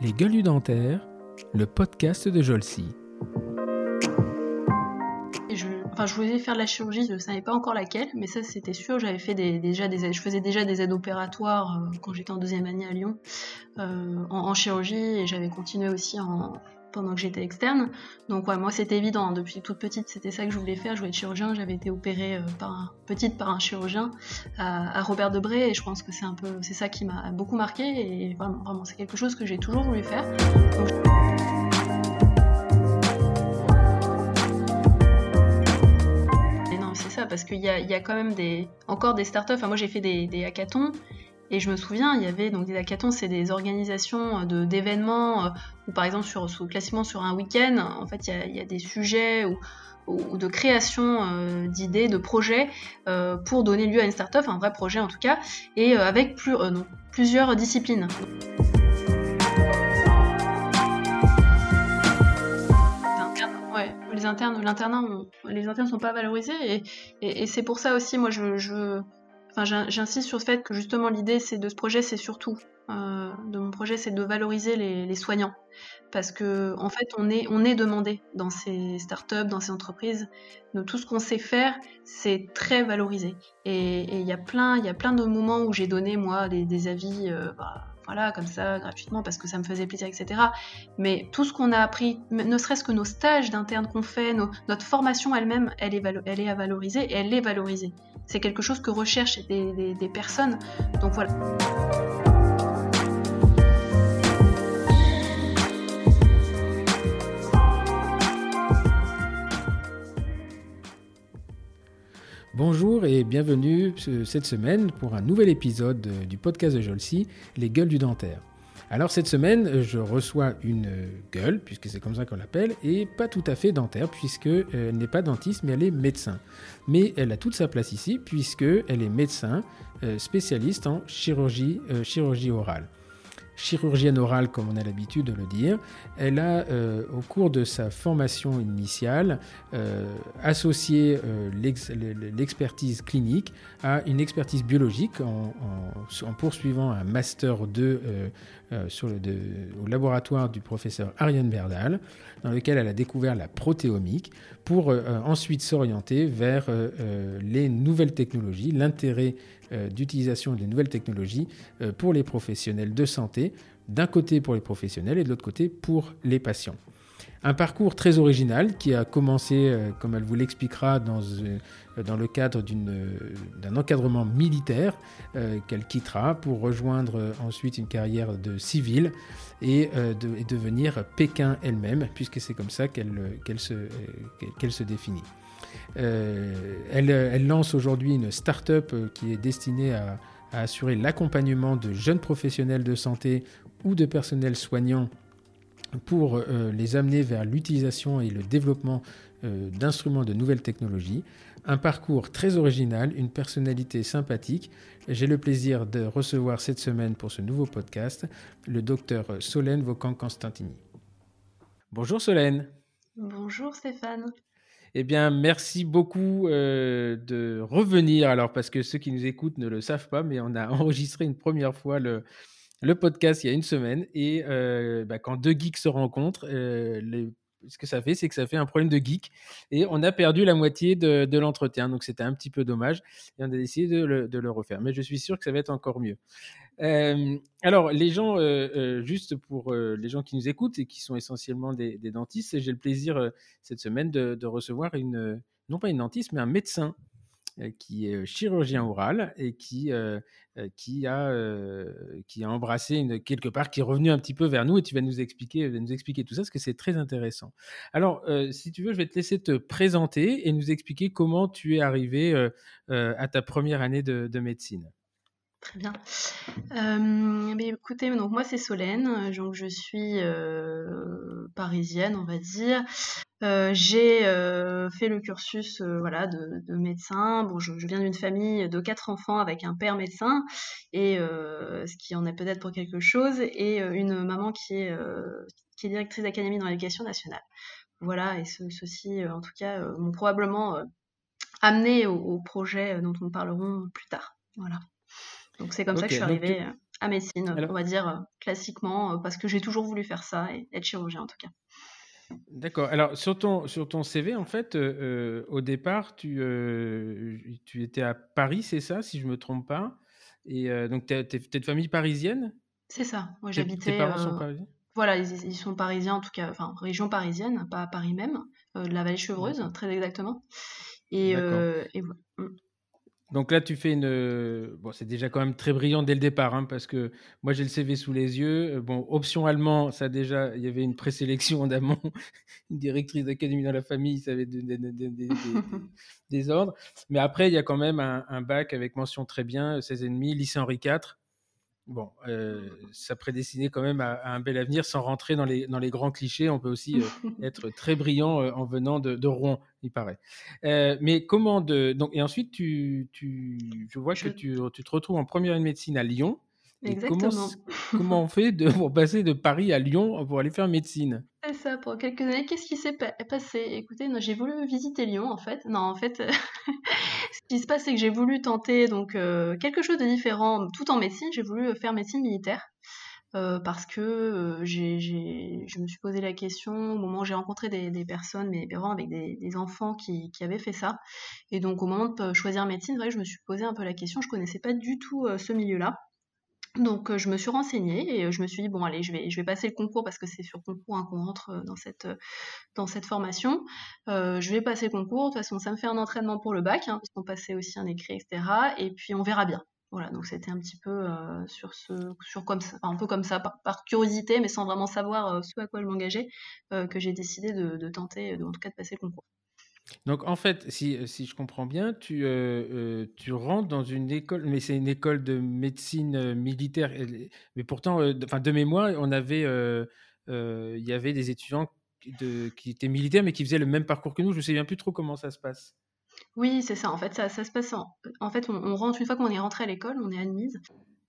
Les gueules dentaires, le podcast de Jolcy. Je, enfin, je voulais faire de la chirurgie, je ne savais pas encore laquelle, mais ça c'était sûr. J'avais fait déjà je faisais déjà des aides opératoires euh, quand j'étais en deuxième année à Lyon euh, en, chirurgie et j'avais continué aussi en, pendant que j'étais externe. Donc moi c'était évident, depuis toute petite c'était ça que je voulais faire, je voulais être chirurgien, j'avais été opérée euh, par petite par un chirurgien à, Robert Debré. Et je pense que c'est un peu c'est ça qui m'a beaucoup marqué. Et vraiment, c'est quelque chose que j'ai toujours voulu faire. Et non c'est ça parce qu'il y a, quand même des encore des startups, enfin moi j'ai fait des hackathons et je me souviens, il y avait donc des hackathons, c'est des organisations de, d'événements, euh, où par exemple, sur, classiquement sur un week-end, en fait, il y a, des sujets ou, ou, de création euh, d'idées, de projets euh, pour donner lieu à une start-up, un vrai projet en tout cas, et avec plus, plusieurs disciplines. les internes, l'internat, les internes sont pas valorisés et, et, c'est pour ça aussi, moi, je, je Enfin, j'insiste sur le fait que justement l'idée de ce projet, c'est surtout euh, de mon projet, c'est de valoriser les, soignants, parce que en fait on est on est demandé dans ces startups, dans ces entreprises, de tout ce qu'on sait faire, c'est très valorisé. Et il y a plein il y a plein de moments où j'ai donné moi des, avis. Euh, bah, voilà, comme ça, gratuitement, parce que ça me faisait plaisir, etc. Mais tout ce qu'on a appris, ne serait-ce que nos stages d'interne qu'on fait, notre formation elle-même, elle est, à valoriser et elle est valorisée. C'est quelque chose que recherchent des, des personnes. Donc voilà. Bonjour et bienvenue cette semaine pour un nouvel épisode du podcast de Jolcy, Les gueules du dentaire. Alors cette semaine, je reçois une gueule, puisque c'est comme ça qu'on l'appelle, et pas tout à fait dentaire, puisqu'elle euh, n'est pas dentiste, mais elle est médecin. Mais elle a toute sa place ici, puisqu'elle est médecin euh, spécialiste en chirurgie, euh, chirurgie orale chirurgienne orale, comme on a l'habitude de le dire. Elle a, euh, au cours de sa formation initiale, euh, associé euh, l'expertise clinique à une expertise biologique en, poursuivant un master 2 le, au laboratoire du professeur Ariane Berdal, dans lequel elle a découvert la protéomique, pour ensuite s'orienter vers les nouvelles technologies, l'intérêt euh, d'utilisation des nouvelles technologies euh, pour les professionnels de santé, d'un côté pour les professionnels et de l'autre côté pour les patients. Un parcours très original qui a commencé, euh, comme elle vous l'expliquera, dans, dans le cadre d'un encadrement militaire qu'elle quittera pour rejoindre ensuite une carrière de civile et, de, devenir Pékin elle-même, puisque c'est comme ça qu'elle se, définit. Euh, elle, lance aujourd'hui une start-up euh, qui est destinée à, assurer l'accompagnement de jeunes professionnels de santé ou de personnels soignants pour euh, les amener vers l'utilisation et le développement d'instruments de nouvelles technologies. Un parcours très original, une personnalité sympathique. J'ai le plaisir de recevoir cette semaine pour ce nouveau podcast le docteur Solène Vaucan-Constantini. Bonjour Solène. Bonjour Stéphane. Eh bien, merci beaucoup euh, de revenir. Alors, parce que ceux qui nous écoutent ne le savent pas, mais on a enregistré une première fois le, le podcast il y a une semaine. Et euh, bah, quand deux geeks se rencontrent, euh, ce que ça fait, c'est que ça fait un problème de geek et on a perdu la moitié de, l'entretien. Donc c'était un petit peu dommage et on a décidé de le, refaire. Mais je suis sûr que ça va être encore mieux. Euh, alors, les gens, juste pour les gens qui nous écoutent et qui sont essentiellement des, dentistes, j'ai le plaisir cette semaine de, de, recevoir une, non pas une dentiste, mais un médecin qui est chirurgien oral et qui, euh, euh, qui, a, qui a embrassé une, quelque part, qui est revenu un petit peu vers nous et tu vas nous expliquer, nous expliquer tout ça parce que c'est très intéressant. Alors, si tu veux, je vais te laisser te présenter et nous expliquer comment tu es arrivé à ta première année de médecine. Très bien. Euh, écoutez, donc moi c'est Solène, donc je suis parisienne, on va dire. Euh, j'ai euh, fait le cursus euh, voilà, de, médecin. Bon, je, viens d'une famille de quatre enfants avec un père médecin, et ce qui en est peut-être pour quelque chose, et une maman qui est, qui est directrice d'académie dans l'éducation nationale. Voilà, et ceci, en tout cas, m'ont probablement amené au, projet dont nous parlerons plus tard. Voilà. Donc c'est comme ça que je suis arrivée à médecine, on va dire classiquement, parce que j'ai toujours voulu faire ça et être chirurgien en tout cas. D'accord. Alors, sur ton, sur ton CV, en fait, au départ, tu, tu étais à Paris, c'est ça, si je ne me trompe pas? Et donc, tu es, de famille parisienne? C'est ça. Moi, j'habitais. Tes parents sont parisiens? Voilà, ils, sont parisiens, en tout cas, enfin, région parisienne, pas à Paris même, de la vallée chevreuse, très exactement. Et, et voilà. Donc là, tu fais une. Bon, c'est déjà quand même très brillant dès le départ, hein, parce que moi, j'ai le CV sous les yeux. Bon, option allemand, ça déjà, il y avait une présélection en amont. Une directrice d'académie dans la famille, ça avait des, des, ordres. Mais après, il y a quand même un, un bac avec mention très bien, 16,5, lycée Henri IV. Bon, euh, ça prédestinait quand même à, un bel avenir sans rentrer dans les, dans les grands clichés. On peut aussi euh, être très brillant euh, en venant de, Rouen, il paraît. mais comment de. Donc, et ensuite, tu, tu, je vois que tu, tu, te retrouves en première de médecine à Lyon. Exactement. Comment, on fait de, pour passer de Paris à Lyon pour aller faire médecine? C'est ça, pour quelques années. Qu'est-ce qui s'est passé? Écoutez, j'ai voulu visiter Lyon en fait. Non, en fait, ce qui se passe, c'est que j'ai voulu tenter donc euh, quelque chose de différent tout en médecine. J'ai voulu faire médecine militaire. Euh, parce que euh, je me suis posé la question au moment où j'ai rencontré des, personnes, mais vraiment avec des, enfants qui, avaient fait ça. Et donc au moment de choisir médecine, je me suis posé un peu la question. Je connaissais pas du tout ce milieu-là. Donc je me suis renseignée et je me suis dit bon allez je vais passer le concours parce que c'est sur concours hein, qu'on rentre dans cette dans cette formation. je vais passer le concours de toute façon ça me fait un entraînement pour le bac hein, puisqu'on passait aussi un écrit etc et puis on verra bien. Voilà donc c'était un petit peu sur ce sur comme ça un peu comme ça par, curiosité mais sans vraiment savoir ce à quoi je m'engageais que j'ai décidé de, de tenter de, en tout cas de passer le concours. Donc en fait, si, euh, si je comprends bien, tu, euh, euh, tu rentres dans une école, mais c'est une école de médecine militaire. Mais pourtant, enfin de mémoire, on avait, il y avait des étudiants de, qui étaient militaires, mais qui faisaient le même parcours que nous. Je ne sais bien plus trop comment ça se passe. Oui, c'est ça. En fait, ça, se passe. En, fait, on, on, rentre une fois qu'on est rentré à l'école, on est admise.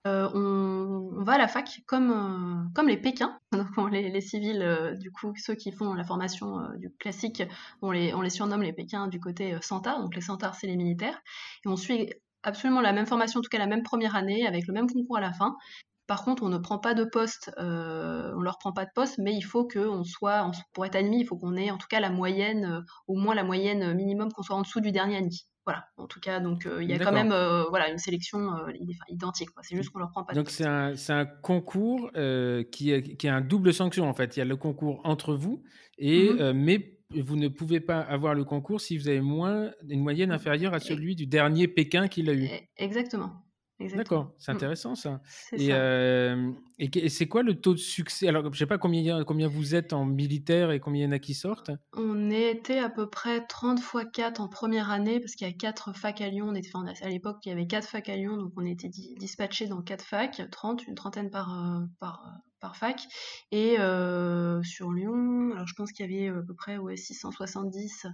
Euh, on, va à la fac comme, euh, comme les Pékins, donc les, les civils, euh, du coup, ceux qui font la formation du classique, on les, on les surnomme les Pékins du côté Santa, donc les Santards, c'est les militaires, et on suit absolument la même formation, en tout cas la même première année, avec le même concours à la fin. Par contre, on ne prend pas de poste, on leur prend pas de poste, mais il faut qu'on soit, pour être admis, il faut qu'on ait en tout cas la moyenne, au moins la moyenne minimum, qu'on soit en dessous du dernier admis. Voilà, en tout cas, donc euh, il y a quand même euh, voilà, une sélection euh, identique. C'est juste qu'on leur prend pas. Donc c'est un, un, concours qui, qui a un double sanction en fait. Il y a le concours entre vous, et, mmh mais vous ne pouvez pas avoir le concours si vous avez moins, une moyenne inférieure à celui du dernier Pékin qu'il a eu. Exactement. D'accord, c'est mmh. intéressant ça. Euh, et, c'est quoi le taux de succès? Alors, je ne sais pas combien, combien vous êtes en militaire et combien il y en a qui sortent On était à peu près 30 fois 4 en première année, parce qu'il y a 4 facs à Lyon. On était, à l'époque, il y avait 4 facs à Lyon, donc on était dispatchés dans 4 facs, 30, une trentaine par, euh, par, par fac. Et euh, sur Lyon, alors je pense qu'il y avait à peu près ouais, 670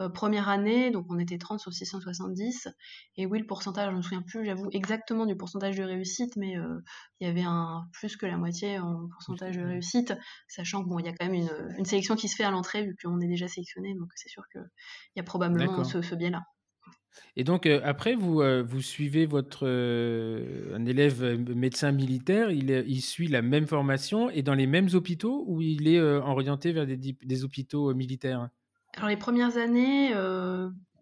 euh, première année, donc on était 30 sur 670. Et oui, le pourcentage, je ne me souviens plus, j'avoue, exactement du pourcentage de réussite, mais euh, il y avait un plus que la moitié en pourcentage de réussite, sachant que bon, il y a quand même une, une sélection qui se fait à l'entrée vu qu'on est déjà sélectionné, donc c'est sûr qu'il y a probablement ce, ce biais-là. Et donc, euh, après, vous, euh, vous suivez votre euh, un élève médecin militaire, il, il, suit la même formation et dans les mêmes hôpitaux ou il est orienté vers des, des hôpitaux militaires? Alors, les premières années,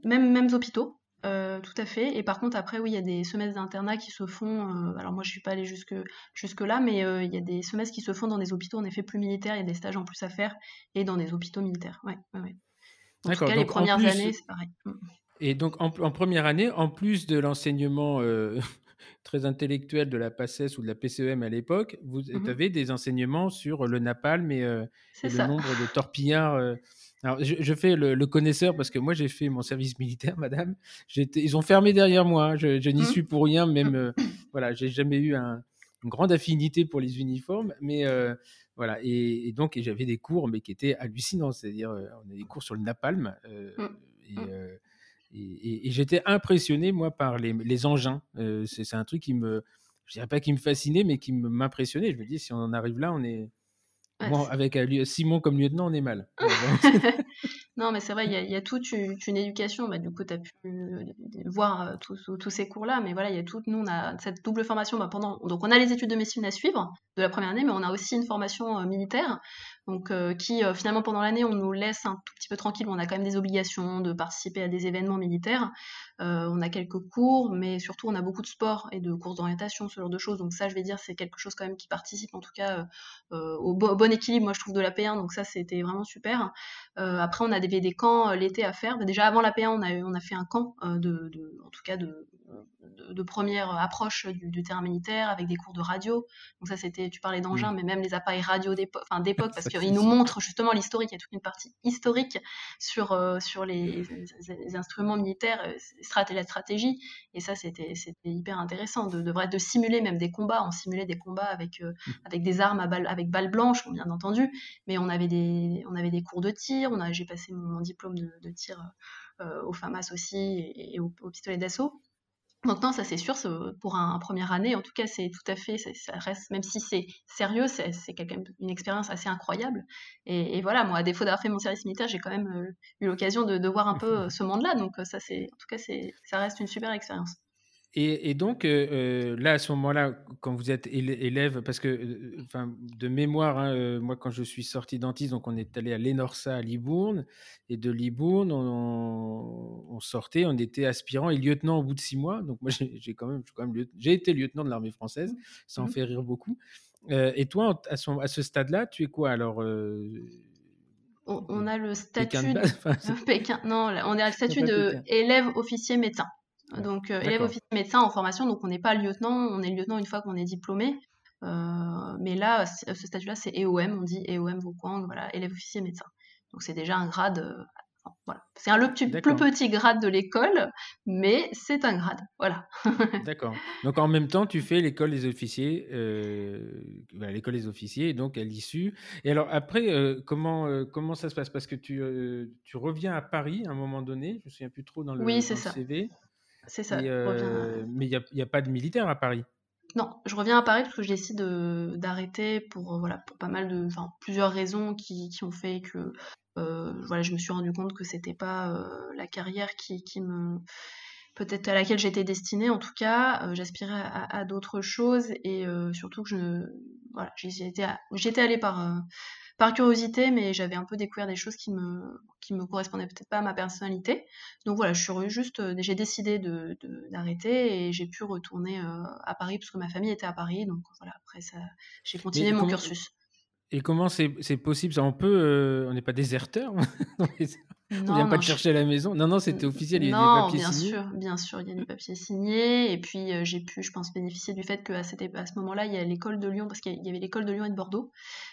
même, mêmes hôpitaux, tout à fait. Et par contre, après, oui, il y a des semestres d'internat qui se font. alors, moi, je ne suis pas allée jusque, jusque-là, mais il y a des semestres qui se font dans des hôpitaux, en effet, plus militaires. Il y a des stages en plus à faire et dans des hôpitaux militaires. Ouais, ouais, ouais. En tout cas, les premières années, c'est pareil. Et donc, en, première année, en plus de l'enseignement euh, très intellectuel de la PACES ou de la PCEM à l'époque, vous mmh avez des enseignements sur le napalm et, euh, le nombre de torpillards. Euh. Alors, je, fais le, connaisseur parce que moi, j'ai fait mon service militaire, madame. Ils ont fermé derrière moi. Hein. Je, n'y mmh. suis pour rien, même. voilà, j'ai jamais eu une grande affinité pour les uniformes, mais voilà. Et, donc, j'avais des cours, mais qui étaient hallucinants. C'est-à-dire, on a des cours sur le napalm. Mmh. Et, et, j'étais impressionné, moi, par les, les engins. Euh, c'est un truc qui me, je dirais pas qui me fascinait, mais qui m'impressionnait. Je me dis, si on en arrive là, on est. avec Simon comme lieutenant, on est mal. Non, mais c'est vrai, il y, a toute une, éducation. Bah, du coup, tu as pu euh, voir euh, tous ces cours-là, mais voilà, il y a tout. Nous, on a cette double formation bah, pendant. Donc, on a les études de médecine à suivre de la première année, mais on a aussi une formation euh, militaire, donc qui finalement pendant l'année, on nous laisse un tout petit peu tranquille. On a quand même des obligations de participer à des événements militaires. on a quelques cours, mais surtout, on a beaucoup de sport et de courses d'orientation, ce genre de choses. Donc, ça, je vais dire, c'est quelque chose quand même qui participe, en tout cas, au, bon équilibre, moi, je trouve, de la P1. Donc, ça, c'était vraiment super. après, on a des camps euh, l'été à faire. Déjà avant la P1, on a, on a fait un camp, euh, de, en tout cas de, de, première approche du, terrain militaire avec des cours de radio. Donc ça, c'était, tu parlais d'engins, mais même les appareils radio d'époque, enfin, d'époque parce qu'ils nous montrent justement l'historique. Il y a toute une partie historique sur, euh, sur les, instruments militaires, et la stratégie. Et ça, c'était, hyper intéressant de, de, de simuler même des combats. On simulait des combats avec, mmh. avec des armes à balles, avec balles blanches, bien entendu. Mais on avait des, on avait des cours de tir. J'ai passé mon, diplôme de, tir euh, au FAMAS aussi et, au, pistolet d'assaut. Donc non, ça c'est sûr, pour un, première année, en tout cas, c'est tout à fait, ça reste, même si c'est sérieux, c'est quand même une expérience assez incroyable. Et, voilà, moi, à défaut d'avoir fait mon service militaire, j'ai quand même euh, eu l'occasion de, de, voir un peu euh, ce monde-là. Donc ça, c'est, en tout cas, ça reste une super expérience. Et, donc, euh, euh, là, à ce moment-là, quand vous êtes élève, parce que, euh, enfin, de mémoire, hein, moi, quand je suis sorti dentiste, donc on est allé à l'ENORSA à Libourne, et de Libourne, on, sortait, on était aspirant et lieutenant au bout de six mois. Donc, moi, j'ai quand même, j'ai été lieutenant de l'armée française, ça en mmh. fait rire beaucoup. et toi, à ce, à ce stade-là, tu es quoi alors on, a le statut de... Pékin. Non, on a le statut de élève officier médecin. Donc, euh, élève officier médecin en formation, donc on n'est pas lieutenant, on est lieutenant une fois qu'on est diplômé. Euh, mais là, ce statut-là, c'est EOM, on dit EOM Vauquang, voilà, élève officier médecin. Donc c'est déjà un grade, euh, voilà. C'est un le plus, plus, petit grade de l'école, mais c'est un grade, voilà. D'accord. Donc en même temps, tu fais l'école des officiers, l'école des officiers, donc à l'issue. Et alors après, comment, comment ça se passe? Parce que tu, tu reviens à Paris à un moment donné, je me souviens plus trop dans le, oui, dans le. CV. C'est ça. Euh, mais il n'y a, pas de militaire à Paris. Non, je reviens à Paris parce que je décide d'arrêter pour, euh, voilà, pour pas mal de. plusieurs raisons qui, ont fait que euh, voilà, je me suis rendu compte que c'était pas la carrière qui, me. Peut-être à laquelle j'étais destinée, en tout cas, j'aspirais à, d'autres choses et surtout que je. Voilà, j'étais allée par par curiosité, mais j'avais un peu découvert des choses qui me, qui me correspondaient peut-être pas à ma personnalité. Donc voilà, je suis juste, euh, j'ai décidé d'arrêter de, d'arrêter et j'ai pu retourner euh, à Paris parce que ma famille était à Paris. Donc voilà, après ça, j'ai continué mon cursus. Et comment c'est possible? On peut, euh, on n'est pas déserteur On vient pas te chercher à la maison Non, non, c'était officiel, il y a des papiers bien signés. sûr, bien sûr, il y a des papiers signés. Et puis, euh, j'ai pu, je pense, bénéficier du fait qu'à à ce moment-là, il y a l'école de Lyon, parce qu'il y avait l'école de Lyon et de Bordeaux.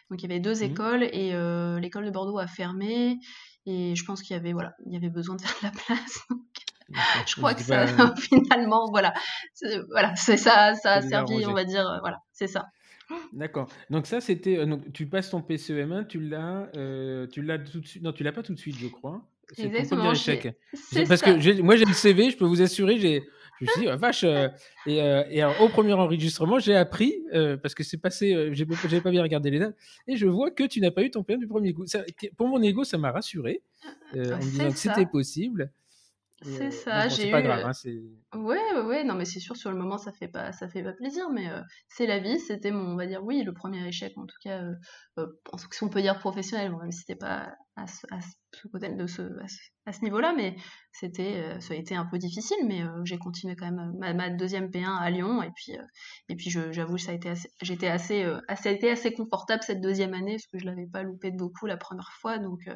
Donc, il y avait deux mmh. écoles, et euh, l'école de Bordeaux a fermé. Et je pense qu'il y avait, voilà, il y avait besoin de faire de la place. je crois que ça, finalement, voilà, voilà, c'est ça, ça a servi, on va dire, voilà, c'est ça. D'accord. Donc ça, c'était. Euh, tu passes ton PCEM1, tu l'as, euh, tu l'as tout de suite. Non, tu l'as pas tout de suite, je crois. C'est ton premier échec. Parce que moi, j'ai le CV, je peux vous assurer, j'ai. Je me suis dit, ah, vache. Euh, et, et alors, au premier enregistrement, j'ai appris, parce que c'est passé, j'ai pas bien regardé les dates, et je vois que tu n'as pas eu ton plein du premier coup. pour mon ego, ça m'a rassuré, en me disant que c'était possible. C'est euh, ça, j'ai eu. pas grave, hein, ouais, ouais, ouais, non, mais c'est sûr, sur le moment, ça fait pas, ça fait pas plaisir, mais euh, c'est la vie. C'était mon, on va dire, oui, le premier échec, en tout cas, euh, si on peut dire professionnel, même si c'était pas à ce, côté, de ce, à ce, niveau-là, mais c'était, ça a été un peu difficile, mais j'ai continué quand même ma, deuxième P1 à Lyon, et puis, et puis j'avoue que ça a été assez, j'étais assez, assez, été assez confortable cette deuxième année, parce que je l'avais pas loupé de beaucoup la première fois, donc,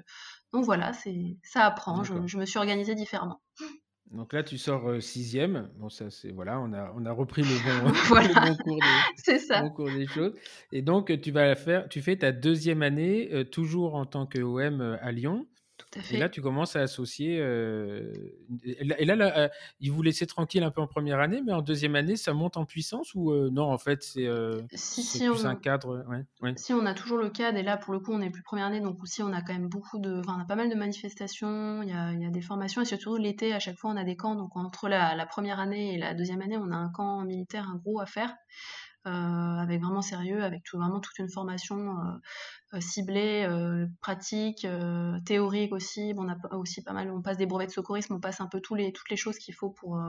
donc voilà, c'est, ça apprend, je, je me suis organisée différemment. Donc là, tu sors euh, sixième. Bon, ça, c'est voilà, on a, on a repris le bon, cours, des, bon cours des choses. Et donc, tu vas faire, tu fais ta deuxième année, euh, toujours en tant qu'OM euh, à Lyon. Et là, tu commences à associer. Euh, et là, là, euh, ils vous laissaient tranquille un peu en première année, mais en deuxième année, ça monte en puissance ou euh, non En fait, c'est si, plus un cadre. Si on a toujours le cadre, et là, pour le coup, on est plus première année, donc aussi, on a quand même beaucoup de. Enfin, on a pas mal de manifestations, il y a, y a, des formations, et surtout l'été, à chaque fois, on a des camps. Donc, entre la, la, première année et la deuxième année, on a un camp militaire, un gros à faire. Avec vraiment sérieux, avec tout, vraiment toute une formation ciblées, pratiques, théoriques aussi. on a aussi pas mal, on passe des brevets de secourisme, on passe un peu tous les, toutes les choses qu'il faut pour,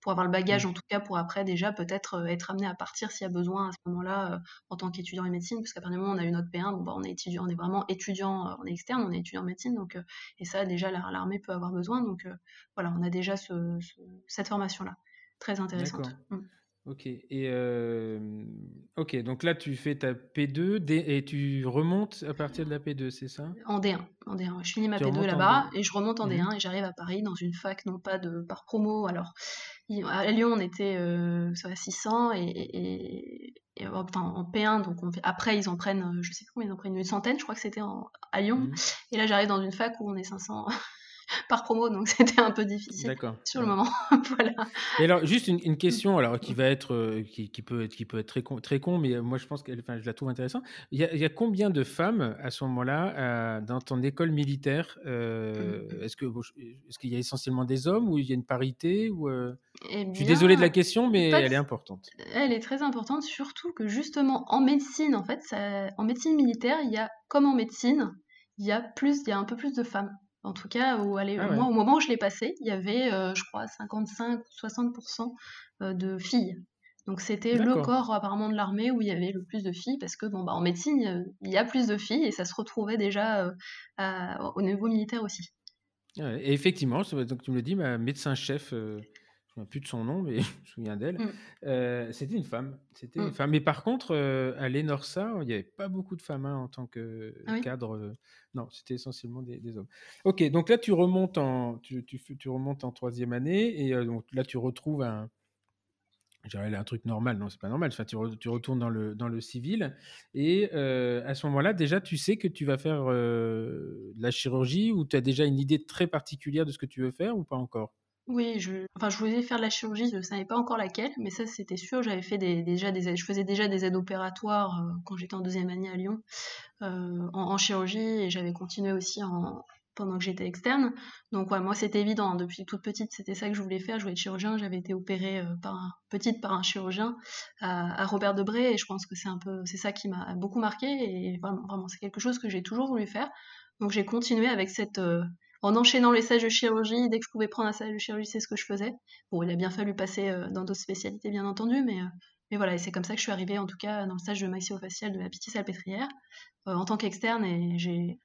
pour avoir le bagage, mmh. en tout cas pour après déjà peut-être être amené à partir s'il y a besoin à ce moment-là en tant qu'étudiant en médecine, parce qu'à partir du moment où on a eu notre P1, bon, bah, on est étudiant, on est vraiment étudiant, on est externe, on est étudiant en médecine, donc et ça déjà l'armée peut avoir besoin, donc voilà, on a déjà cette formation-là, très intéressante. Mmh. Ok. Et ok, donc là tu fais ta P2 et tu remontes à partir de la P2, c'est ça? En D1, en D1. Je finis ma P2 là-bas et je remonte en D1 mmh et j'arrive à Paris dans une fac, non pas de par promo. Alors à Lyon on était euh, 600 et, enfin, en P1, donc après ils en prennent, je sais pas combien ils en prennent une centaine, je crois que c'était à Lyon. Mmh et là j'arrive dans une fac où on est 500 par promo, donc c'était un peu difficile sur le moment. voilà. Et alors, juste une, question, alors qui va être, euh, qui, peut être, qui peut être très con, très con, mais moi je pense que, enfin, je la trouve intéressante. Il y, a, combien de femmes à ce moment-là euh, dans ton école militaire euh, mm. Est-ce que, est-ce qu'il y a essentiellement des hommes ou il y a une parité ou eh Je suis désolé de la question, mais elle est importante. Elle est très importante, surtout que justement en médecine, en fait, ça, en médecine militaire, il y a comme en médecine, il y a plus, il y a un peu plus de femmes. En tout cas, où, allez, ah moi, au moment où je l'ai passé, il y avait, euh, je crois, 55 ou 60% euh, de filles. Donc c'était le corps apparemment de l'armée où il y avait le plus de filles parce que bon bah en médecine il y a plus de filles et ça se retrouvait déjà euh, au niveau militaire aussi. et effectivement, donc tu me le dis, ma médecin-chef plus de son nom, mais je me souviens d'elle. Mm. Euh, c'était une femme. C'était une mm. femme. Mais par contre, euh, à l'ENORSA, il n'y avait pas beaucoup de femmes hein, en tant que ah cadre. Euh, non, c'était essentiellement des, hommes. Ok, donc là, tu remontes en, tu, tu, remontes en troisième année et donc là, tu retrouves un, un truc normal. Non, c'est pas normal. Enfin, tu, tu, retournes dans le, dans le civil et à ce moment-là, déjà, tu sais que tu vas faire de la chirurgie ou tu as déjà une idée très particulière de ce que tu veux faire ou pas encore? Oui, je, enfin, je voulais faire de la chirurgie, je ne savais pas encore laquelle, mais ça c'était sûr. J'avais fait déjà des, je faisais déjà des aides opératoires euh, quand j'étais en deuxième année à Lyon euh, en, chirurgie et j'avais continué aussi en, pendant que j'étais externe. Donc ouais, moi c'était évident. Hein. depuis toute petite, c'était ça que je voulais faire. Je voulais être chirurgien. J'avais été opérée euh, petite par un chirurgien à, Robert Debré et je pense que c'est un peu, c'est ça qui m'a beaucoup marqué et vraiment c'est quelque chose que j'ai toujours voulu faire. Donc j'ai continué avec cette en enchaînant les stages de chirurgie, dès que je pouvais prendre un stage de chirurgie, c'est ce que je faisais. Bon, il a bien fallu passer euh, dans d'autres spécialités, bien entendu, mais, euh, mais voilà, et c'est comme ça que je suis arrivée, en tout cas, dans le stage de maxillofacial de la petite salpêtrière, euh, en tant qu'externe, et j'ai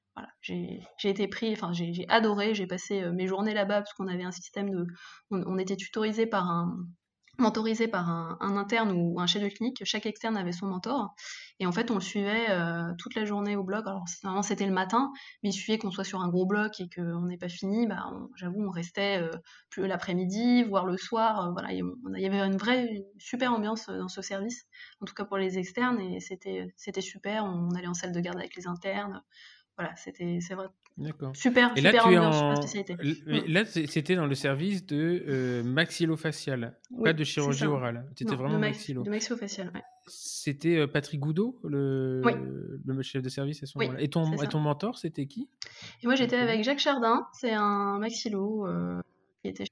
été pris, enfin j'ai adoré, j'ai passé mes journées là-bas parce qu'on avait un système de, on, était tutorisé par un, mentorisé par un, interne ou un chef de clinique. Chaque externe avait son mentor. Et en fait, on le suivait euh, toute la journée au bloc. Alors, normalement, c'était le matin, mais il suffisait qu'on soit sur un gros bloc et qu'on n'ait pas fini. Bah, J'avoue, on restait euh, plus l'après-midi, voire le soir. Euh, voilà, il y avait une vraie, super ambiance dans ce service, en tout cas pour les externes. Et c'était super. On allait en salle de garde avec les internes. Voilà, c'était c'est vrai. D'accord. Super, et là, super tu ambiance, en... spécialité. Mm. Là, c'était dans le service de euh, maxillofacial, pas de chirurgie orale. C'était vraiment de maxillo. De maxillofacial, ouais. C'était euh, Patrick Goudot, le... le chef de service à ce moment-là. et, ton, et ton mentor, c'était qui? Et moi, j'étais avec Jacques Chardin, c'est un maxillo euh, qui était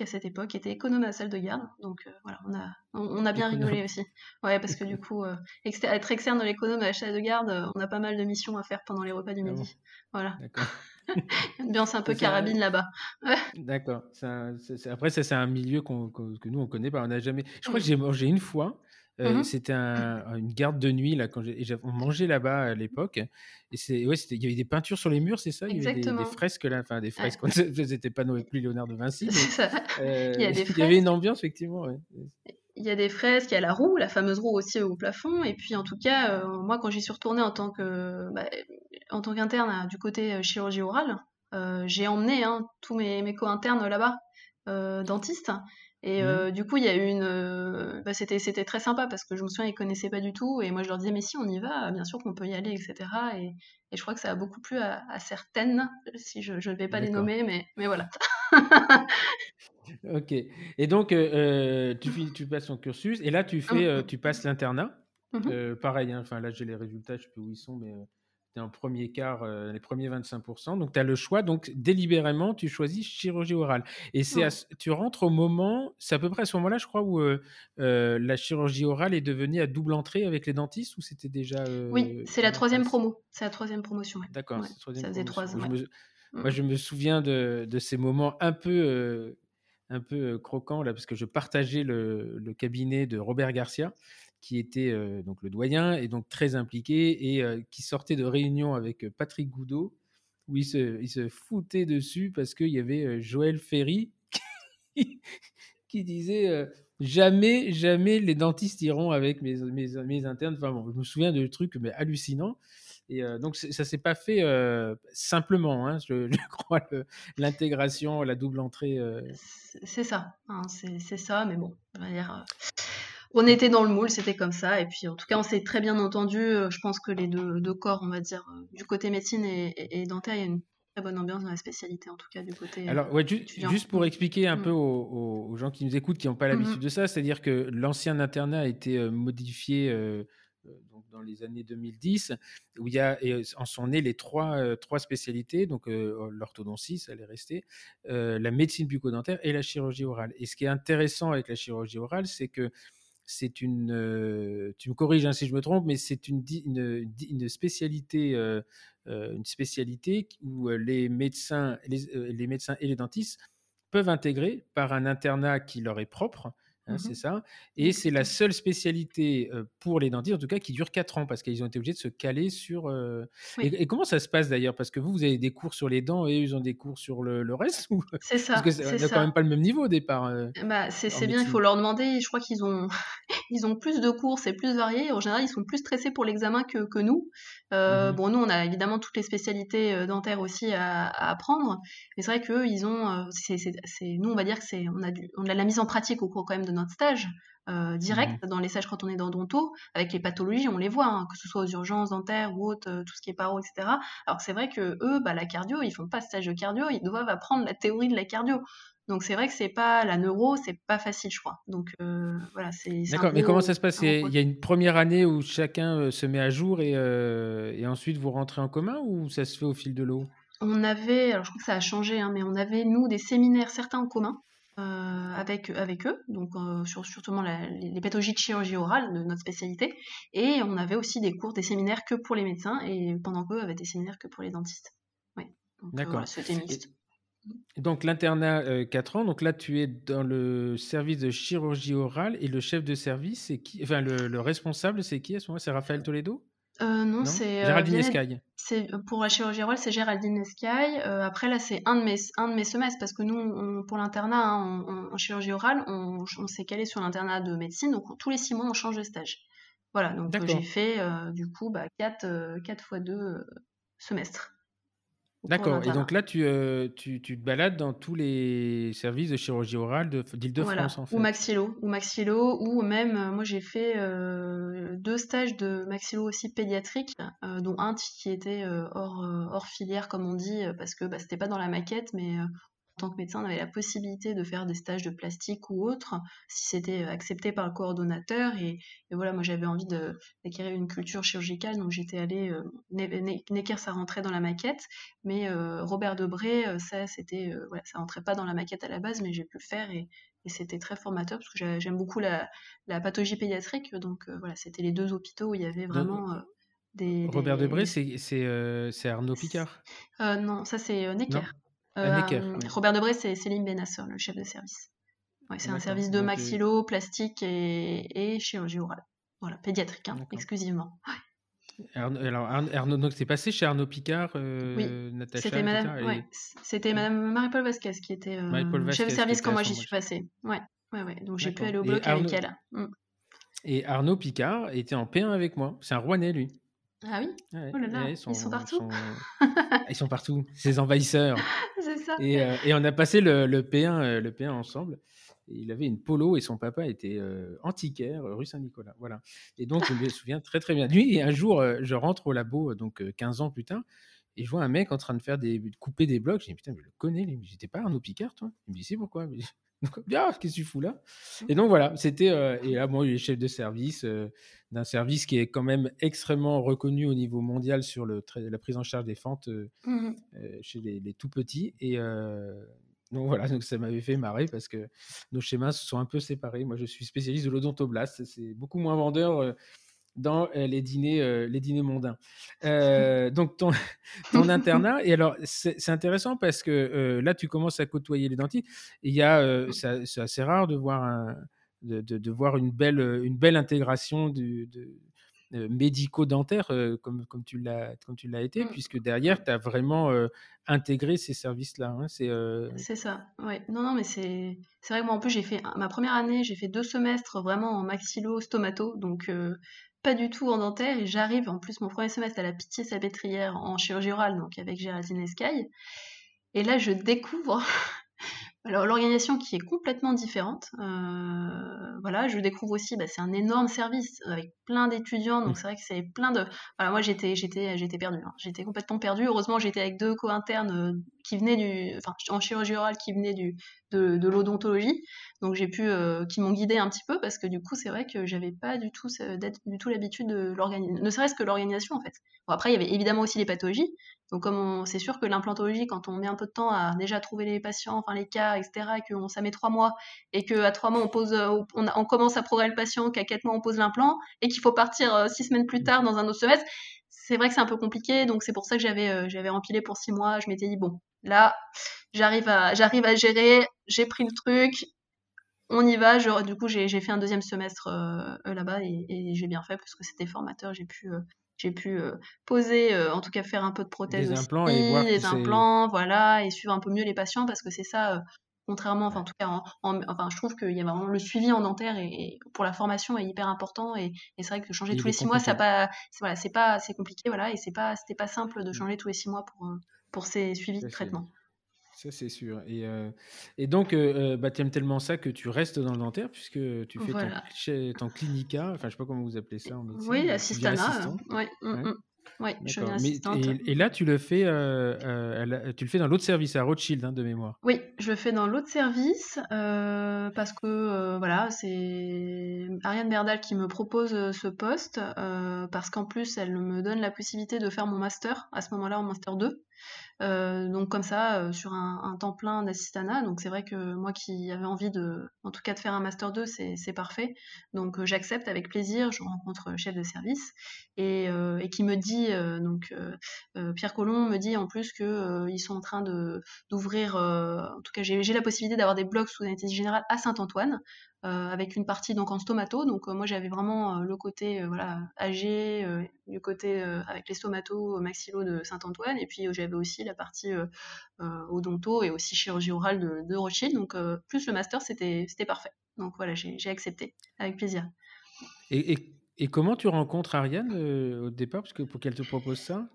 à cette époque, était économe à la salle de garde. Donc euh, voilà, on a, on, a bien rigolé aussi. Ouais, parce que du coup, euh, être externe de l'économe à la salle de garde, euh, on a pas mal de missions à faire pendant les repas du ah midi. Voilà. D'accord. Ambiance un peu carabine là-bas. D'accord. Après, ça, c'est un milieu que nous, on connaît pas. On n'a jamais. Je crois que j'ai mangé une fois Mmh c'était une garde de nuit là quand on mangeait là-bas à l'époque et c'est ouais il y avait des peintures sur les murs c'est ça? Il y avait des, fresques là enfin des fresques ouais. c'était pas non plus Léonard de Vinci mais, il, y a des il y avait une ambiance effectivement il y a des fresques il y a la roue la fameuse roue aussi au plafond et puis en tout cas moi quand j'y suis retournée en tant que bah, en tant qu'interne du côté chirurgie orale j'ai emmené hein, tous mes, mes co-internes là-bas dentistes et mmh. euh, du coup, il y a eu une. Euh, bah, c'était, c'était très sympa parce que je me souviens, ils connaissaient pas du tout. Et moi, je leur disais, mais si, on y va, bien sûr qu'on peut y aller, etc. Et, et je crois que ça a beaucoup plu à, certaines, si je ne vais pas les nommer, mais, mais voilà. ok. Et donc, euh, tu, tu passes ton cursus et là, tu, fais, mmh. tu passes l'internat. Mmh pareil, hein, enfin là, j'ai les résultats, je sais plus où ils sont, mais tu es en premier quart, euh, les premiers 25%. Donc, tu as le choix. Donc, délibérément, tu choisis chirurgie orale. Et c'est tu rentres au moment, c'est à peu près à ce moment-là, je crois, où euh, euh, la chirurgie orale est devenue à double entrée avec les dentistes ou c'était déjà. oui, c'est la troisième promo. C'est la troisième promotion. D'accord. ça faisait trois ans. Moi, je me souviens de, de ces moments un peu un peu croquants là, parce que je partageais le, le, cabinet de Robert Garcia qui était donc le doyen et donc très impliqué et qui sortait de réunion avec Patrick Goudot où il se, foutait dessus parce qu'il y avait Joël Ferry qui, disait jamais, jamais les dentistes iront avec mes, internes. Bon, je me souviens de trucs mais hallucinants. Et donc ça s'est pas fait simplement, hein, je, je, crois, l'intégration, la double entrée. C'est ça, hein, c'est ça, mais bon, on était dans le moule, c'était comme ça. Et puis, en tout cas, on s'est très bien entendu. Euh, je pense que les deux, corps, on va dire, euh, du côté médecine et, dentaire, il y a une très bonne ambiance dans la spécialité, en tout cas, du côté. Euh, Alors, ouais, juste pour expliquer un mm. peu aux, gens qui nous écoutent, qui n'ont pas l'habitude mm-hmm. de ça, c'est-à-dire que l'ancien internat a été modifié. dans les années 2010, où il y a, en sont nées les trois, trois spécialités, donc l'orthodontie, ça allait rester, la médecine bucco-dentaire et la chirurgie orale. Et ce qui est intéressant avec la chirurgie orale, c'est que c'est une, tu me corriges hein, si je me trompe, mais c'est une, spécialité, une spécialité où les médecins, les médecins et les dentistes peuvent intégrer par un internat qui leur est propre Hein, mmh c'est ça. Et c'est la seule spécialité pour les dentistes, en tout cas, qui dure 4 ans, parce qu'ils ont été obligés de se caler sur. Et, comment ça se passe d'ailleurs? Parce que vous, vous avez des cours sur les dents et eux, ils ont des cours sur le, reste C'est ça. Parce que c'est quand même pas le même niveau au départ. bah, c'est bien, il faut leur demander. Je crois qu'ils ont, ils ont plus de cours, c'est plus varié. En général, ils sont plus stressés pour l'examen que, que nous. Mmh bon, nous, on a évidemment toutes les spécialités dentaires aussi à, apprendre. Mais c'est vrai qu'eux, ils ont. nous, on va dire que c'est on, a on a la mise en pratique au cours quand même de notre stage euh, direct mmh dans les stages quand on est dans Donto, avec les pathologies, on les voit, hein, que ce soit aux urgences dentaires ou autres, euh, tout ce qui est paro, etc. Alors c'est vrai que eux, bah, la cardio, ils font pas stage de cardio, ils doivent apprendre la théorie de la cardio. Donc c'est vrai que c'est pas la neuro, c'est pas facile, je crois. Donc euh, voilà, c'est. D'accord, mais comment ça se passe? Il y a une première année où chacun se met à jour et, et, ensuite vous rentrez en commun ou ça se fait au fil de l'eau? On avait, alors je crois que ça a changé, hein, mais on avait nous des séminaires certains en commun. Euh, avec, avec eux, donc euh, sur surtout les, pathologies de chirurgie orale, de notre spécialité. Et on avait aussi des cours, des séminaires que pour les médecins, et pendant qu'eux avaient des séminaires que pour les dentistes. Euh, D'accord. c'était mixte. Donc l'internat 4 ans, donc là tu es dans le service de chirurgie orale et le chef de service, c'est qui Enfin le, responsable, c'est qui à ce moment C'est Raphaël Toledo? Euh, non, c'est euh, Géraldine Escaille. C'est pour la chirurgie orale, c'est Géraldine Escaille. Euh, après là, c'est un de mes un de mes semestres parce que nous, pour l'internat hein, en chirurgie orale, on, s'est calé sur l'internat de médecine, donc tous les six mois on change de stage. Voilà, donc j'ai fait du coup bah, 4, 4 fois 2 semestres. D'accord. Et donc là, tu, euh, tu, tu, te balades dans tous les services de chirurgie orale d'Île-de-France, en fait. Ou maxillo, ou maxillo, ou même, euh, moi j'ai fait euh, deux stages de maxillo aussi pédiatrique, dont un qui était hors, hors filière, comme on dit, parce que bah, c'était pas dans la maquette, mais tant que médecin, on avait la possibilité de faire des stages de plastique ou autre, si c'était euh, accepté par le coordonnateur. Et, voilà, moi j'avais envie d'acquérir une culture chirurgicale, donc j'étais allée. Euh, Necker, ça rentrait dans la maquette, mais euh, Robert Debré, ça, c'était, voilà, ça rentrait pas dans la maquette à la base, mais j'ai pu le faire et, c'était très formateur parce que j'aime beaucoup la, pathologie pédiatrique. Donc voilà, c'était les deux hôpitaux où il y avait vraiment. Des, Robert Debré, c'est Arnaud Picard? Non, ça c'est Necker. Euh, Robert Debré, c'est Céline Benasseur, le chef de service. c'est un service de maxillo, plastique et, chirurgie orale. Voilà, pédiatrique, hein, exclusivement. alors, Arnaud, donc c'est passé chez Arnaud Picard, euh, oui. C'était Madame, c'était Madame Marie-Paul Vasquez qui était euh, chef de service quand moi j'y suis passée. Ouais, ouais, ouais. Donc j'ai pu aller au bloc avec elle. Mm. Et Arnaud Picard était en P1 avec moi. C'est un Rouennais, lui. Ah oui? Oh là là, ils, sont, partout? Ils sont partout, ces envahisseurs. C'est ça. Et, euh, et, on a passé le, le P1, euh, le P1 ensemble. il avait une polo et son papa était euh, antiquaire, rue Saint-Nicolas. Voilà. Et donc, je me souviens très très bien de lui. Et un jour, je rentre au labo, donc 15 ans plus tard, et je vois un mec en train de faire des, couper des blocs. Je dis, putain, mais je le connais. J'étais pas Arnaud Picard, toi? Il me dit, c'est pourquoi? Donc, ah, qu'est-ce que tu fous là? Et donc voilà, c'était. et là, moi, il est chef de service d'un service qui est quand même extrêmement reconnu au niveau mondial sur le la prise en charge des fentes mmh chez les, les, tout petits. Et donc voilà, donc ça m'avait fait marrer parce que nos schémas se sont un peu séparés. Moi, je suis spécialiste de l'odontoblast. C'est beaucoup moins vendeur dans les dîners, les dîners mondains. donc ton, ton internat, et alors c'est intéressant parce que là tu commences à côtoyer les dentistes. Il y a, c'est assez rare de voir un, de, de, voir une belle, une belle intégration du, de, médico-dentaire comme, comme tu l'as été, mmh. puisque derrière, tu as vraiment intégré ces services-là. Hein. C'est ça, ouais. Non, non, mais c'est vrai que moi, en plus, j'ai fait ma première année, j'ai fait deux semestres vraiment en maxillo-stomato, donc pas du tout en dentaire et j'arrive en plus mon premier semestre à la pitié salpêtrière en chirurgie orale donc avec Géraldine Escaille et là je découvre alors l'organisation qui est complètement différente, euh, voilà, je découvre aussi, bah, c'est un énorme service avec plein d'étudiants, donc mmh. c'est vrai que c'est plein de, voilà, moi j'étais, j'étais, j'étais perdue, hein. j'étais complètement perdue. Heureusement j'étais avec deux co-internes euh, qui venaient du, en chirurgie orale qui venaient du, de, l'odontologie, donc j'ai pu, euh, qui m'ont guidé un petit peu parce que du coup c'est vrai que j'avais pas du tout, du tout l'habitude de l'organisation, ne serait-ce que l'organisation en fait. Bon, après il y avait évidemment aussi les pathologies, donc comme c'est sûr que l'implantologie, quand on met un peu de temps à déjà trouver les patients, enfin les cas, etc., et que ça met trois mois, et qu'à trois mois on pose, euh, on, commence à programmer le patient, qu'à quatre mois on pose l'implant, et qu'il faut partir euh, six semaines plus tard dans un autre semestre, c'est vrai que c'est un peu compliqué. Donc c'est pour ça que j'avais euh, j'avais empilé pour six mois. Je m'étais dit bon, là j'arrive à j'arrive à gérer, j'ai pris le truc, on y va. du coup j'ai fait un deuxième semestre là-bas et, et j'ai bien fait parce que c'était formateur. J'ai pu j'ai pu poser, en tout cas faire un peu de prothèse des implants et voir des implants, voilà, et suivre un peu mieux les patients parce que c'est ça, contrairement, enfin en tout cas, enfin je trouve qu'il y a vraiment le suivi en dentaire et, pour la formation est hyper important et, c'est vrai que changer tous les six mois, ça pas, voilà, c'est pas, c'est compliqué, voilà, et c'est pas, c'était pas simple de mmh. changer tous les six mois pour pour ces suivis de traitement. Ça, c'est sûr. Et, et donc, bah, tu aimes tellement ça que tu restes dans le dentaire puisque tu fais ton, clinica, enfin, je sais pas comment vous appelez ça en médecine. Oui, assistana. Oui, ouais. Oui, je suis assistante. et, là, tu le fais, tu le fais dans l'autre service à Rothschild hein, de mémoire. Oui, je le fais dans l'autre service parce que voilà, c'est Ariane Berdal qui me propose ce poste parce qu'en plus, elle me donne la possibilité de faire mon master à ce moment-là en master 2. Euh, donc comme ça, euh, sur un, temps plein d'assistanat. Donc c'est vrai que moi qui avais envie de, en tout cas de faire un master 2, c'est parfait. Donc euh, j'accepte avec plaisir. Je rencontre le chef de service et, qui me dit, donc Pierre Collomb me dit en plus que ils sont en train d'ouvrir, en tout cas j'ai la possibilité d'avoir des blocs sous anesthésie générale à Saint-Antoine. Euh, avec une partie donc en stomato. Donc euh, moi j'avais vraiment euh, le côté voilà âgé, du côté avec les stomatos maxillo de Saint-Antoine, et puis j'avais aussi la partie odonto et aussi chirurgie orale de, de Rothschild. Donc plus le master c'était c'était parfait. Donc voilà j'ai accepté avec plaisir. Et, et, comment tu rencontres Ariane au départ? Parce que pour qu'elle te propose ça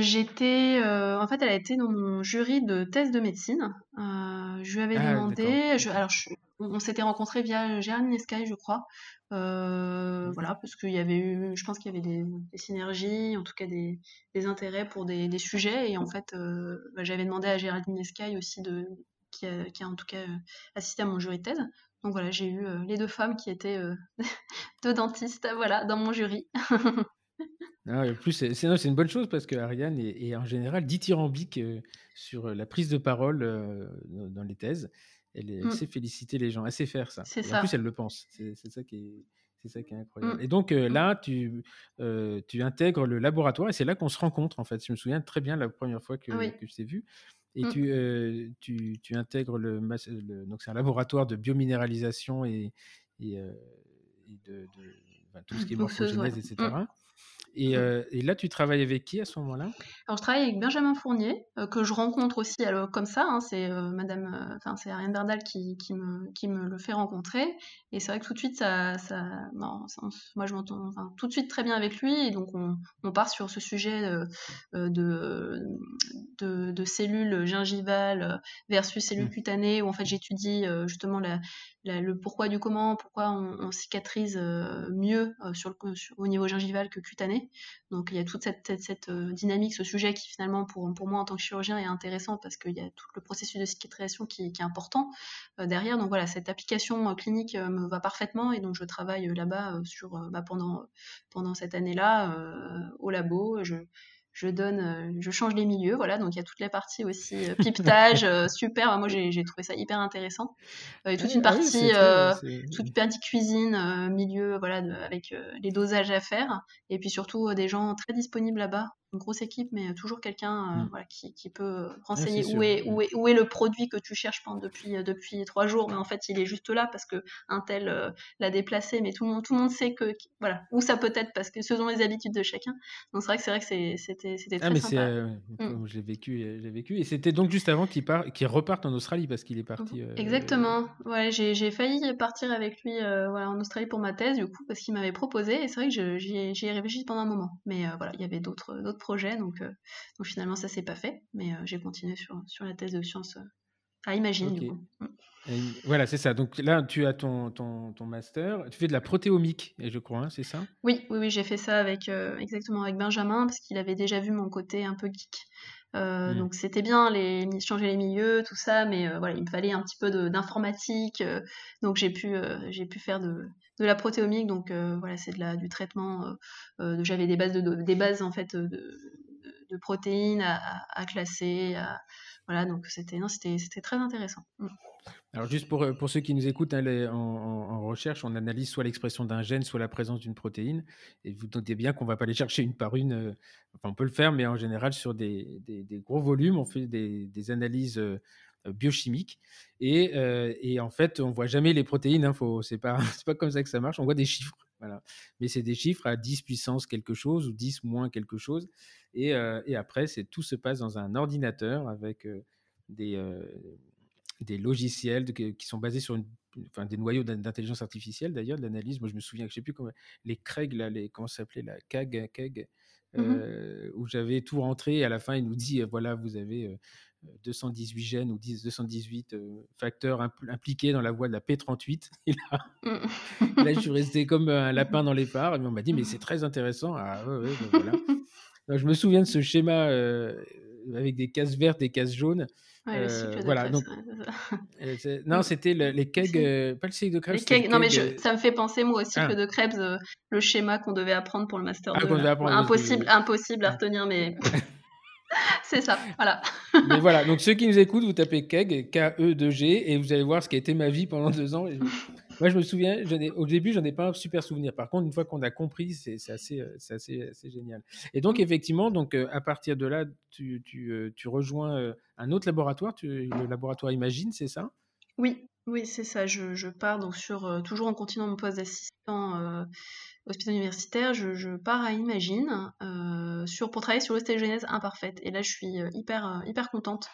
J'étais, en fait, elle a été dans mon jury de thèse de médecine. je lui avais ah, demandé, je, alors je, on, s'était rencontrés via Géraldine Nescaille, je crois. Euh, voilà, parce qu'il y avait eu, je pense qu'il y avait des, synergies, en tout cas des, intérêts pour des, sujets. Et en fait, euh, bah, j'avais demandé à Géraldine Nescaille aussi, de, qui, a, en tout cas euh, assisté à mon jury de thèse. Donc voilà, j'ai eu les deux femmes qui étaient deux dentistes, voilà, dans mon jury. Ah, en plus, c'est une bonne chose parce que Ariane est, en général dithyrambique sur la prise de parole dans les thèses. Elle, mmh. sait féliciter les gens, elle sait faire ça. En plus, elle le pense. C'est ça qui est. C'est ça qui est incroyable. Mmh. Et donc mmh. là, tu, tu intègres le laboratoire et c'est là qu'on se rencontre en fait. Je me souviens très bien la première fois que, que je t'ai vu. Et tu, tu, tu, intègres le, donc c'est un laboratoire de biominéralisation et, et, de, tout ce qui est morphogénèse, etc. Mmh. Euh, et, là, tu travailles avec qui à ce moment-là? Alors, je travaille avec Benjamin Fournier, euh, que je rencontre aussi comme ça. Hein, c'est euh, Madame, enfin c'est Ariane Berdal qui, qui, me, qui me le fait rencontrer. Et c'est vrai que tout de suite, ça, ça, moi, je m'entends tout de suite très bien avec lui. Et donc, on, on part sur ce sujet de, de, de, cellules gingivales versus cellules mmh. cutanées, où en fait, j'étudie justement la, le pourquoi du comment, pourquoi on, cicatrise mieux sur le, au niveau gingival que cutané. Donc il y a toute cette, cette, dynamique, ce sujet qui finalement pour, pour moi en tant que chirurgien est intéressant parce qu'il y a tout le processus de cicatrisation qui, est important derrière. Donc voilà, cette application clinique me va parfaitement et donc je travaille là-bas sur bah, pendant pendant cette année-là au labo. Je donne, euh, je change les milieux, voilà. Donc il y a toute la partie aussi euh, pipetage, euh, super. Moi j'ai trouvé ça hyper intéressant. et toute une ah partie, toute une partie cuisine, milieu, voilà, avec les dosages à faire. Et puis surtout des gens très disponibles là-bas une grosse équipe, mais toujours quelqu'un euh, mm. voilà, qui, qui, peut renseigner où, est, où, est, où, est, le produit que tu cherches pendant depuis, euh, depuis trois jours, mais en fait il est juste là parce que un tel euh, l'a déplacé, mais tout le, monde, tout le monde sait que voilà, où ça peut être parce que ce sont les habitudes de chacun. Donc c'est vrai que c'est vrai que c'était c'était ah, très ah, mais sympa. Mm. Je l'ai vécu, j'ai vécu, et c'était donc juste avant qu'il part, qu'il reparte en Australie parce qu'il est parti. Exactement. Ouais, j'ai failli partir avec lui voilà, en Australie pour ma thèse du coup parce qu'il m'avait proposé, et c'est vrai que j'y ai, réfléchi pendant un moment, mais voilà, il y avait d'autres d'autres projet, donc, euh, donc finalement ça s'est pas fait, mais euh, j'ai continué sur, sur la thèse de sciences euh, à Imagine. Du coup. Mm. voilà, c'est ça. Donc là, tu as ton, ton, ton, master. Tu fais de la protéomique, je crois, hein, c'est ça? Oui, oui, oui j'ai fait ça avec exactement avec Benjamin parce qu'il avait déjà vu mon côté un peu geek. Mm. Donc c'était bien les changer les milieux, tout ça, mais voilà, il me fallait un petit peu d'informatique. donc j'ai pu j'ai pu faire de, de la protéomique, donc euh, voilà, c'est de la, du traitement. Euh, euh, j'avais des bases, de, des bases en fait de, de protéines à, classer. voilà, donc c'était, très intéressant. Mm. Alors juste pour, pour ceux qui nous écoutent, hein, en, recherche, on analyse soit l'expression d'un gène, soit la présence d'une protéine. Et vous notez bien qu'on ne va pas les chercher une par une. enfin, on peut le faire, mais en général, sur des, gros volumes, on fait des, analyses euh, biochimique. Et, euh, et, en fait, on voit jamais les protéines. Hein, c'est pas, pas comme ça que ça marche. On voit des chiffres. Voilà. Mais c'est des chiffres à 10 puissance quelque chose ou 10 moins quelque chose. Et, et après, tout se passe dans un ordinateur avec des, des logiciels qui sont basés sur une, enfin, des noyaux d'intelligence artificielle d'ailleurs, de l'analyse. Moi, je me souviens, je sais plus comment, les Craig, là, les, comment ça s'appelait, la CAG, CAG mmh où j'avais tout rentré. Et à la fin, il nous dit voilà, vous avez 218 gènes ou 10, 218 euh, facteurs impliqués dans la voie de la P38. Et là, là, je suis resté comme un lapin dans les phares. Et on m'a dit, mais c'est très intéressant. Ah, ouais, voilà. je me souviens de ce schéma euh, avec des cases vertes et cases jaunes. Euh, voilà, donc, non, c'était les kegs, pas le cycle de Krebs. non, mais ça me fait penser, moi, au cycle ah. de Krebs, le schéma qu'on devait apprendre pour le Master ah, impossible, impossible à retenir, mais c'est ça, voilà. Mais voilà, donc ceux qui nous écoutent, vous tapez KEG, K-E-2-G, et vous allez voir ce qui a été ma vie pendant deux ans. Moi, je me souviens, au début, j'en ai pas un super souvenir. Par contre, une fois qu'on a compris, c'est assez, assez, assez, génial. Et donc, effectivement, donc, euh, à partir de là, tu, tu, euh, tu rejoins euh, un autre laboratoire, tu, le laboratoire Imagine, c'est ça? Oui, oui, c'est ça. Je, je, pars donc sur, toujours en continuant mon poste d'assistant hôpital universitaire, je, pars à Imagine euh, sur, pour travailler sur l'ostéogenèse imparfaite. Et là, je suis euh, hyper, euh, hyper contente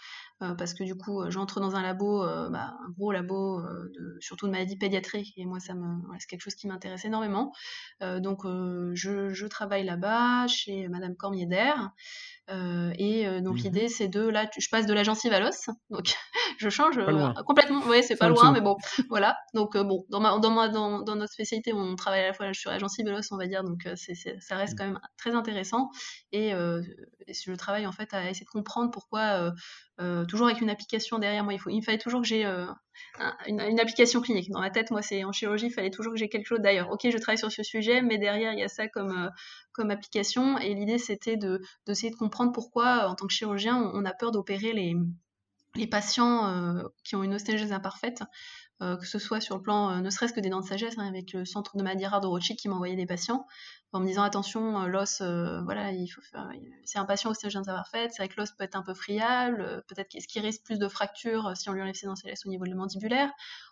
parce que du coup, j'entre dans un labo, bah, un gros labo, surtout de maladies pédiatriques. Et moi, ça me, c'est quelque chose qui m'intéresse énormément. donc, je, travaille là-bas chez Madame Cormier. Euh, et euh, donc mmh l'idée c'est de là, je passe de la gencive à l'os, donc je change euh, complètement. Oui, c'est pas loin, mais bon, voilà. Donc bon, dans, ma, dans, ma, dans, dans, notre spécialité, on travaille à la fois sur la gencive et l'os, on va dire, donc c'est, ça reste mmh. quand même très intéressant. Et, et, je travaille en fait à essayer de comprendre pourquoi, toujours avec une application derrière moi, il, faut, il fallait toujours que j'ai une, application clinique. Dans ma tête, moi, c'est en chirurgie, il fallait toujours que j'ai quelque chose d'ailleurs. Ok, je travaille sur ce sujet, mais derrière, il y a ça comme, euh, comme application. Et l'idée, c'était de, d'essayer de comprendre pourquoi, en tant que chirurgien, on, a peur d'opérer les, les patients euh, qui ont une ostéogèse imparfaite. Euh, que ce soit sur le plan, ne serait-ce que des dents de sagesse, hein, avec le centre de Madeira de Rothschild qui m'envoyait des patients, en me disant attention, l'os, voilà, il faut c'est un patient ostéogène imparfaite, c'est vrai que l'os peut être un peu friable, peut-être qu'est-ce qui risque plus de fractures si on lui enlève ses dents au niveau de mandibulaire,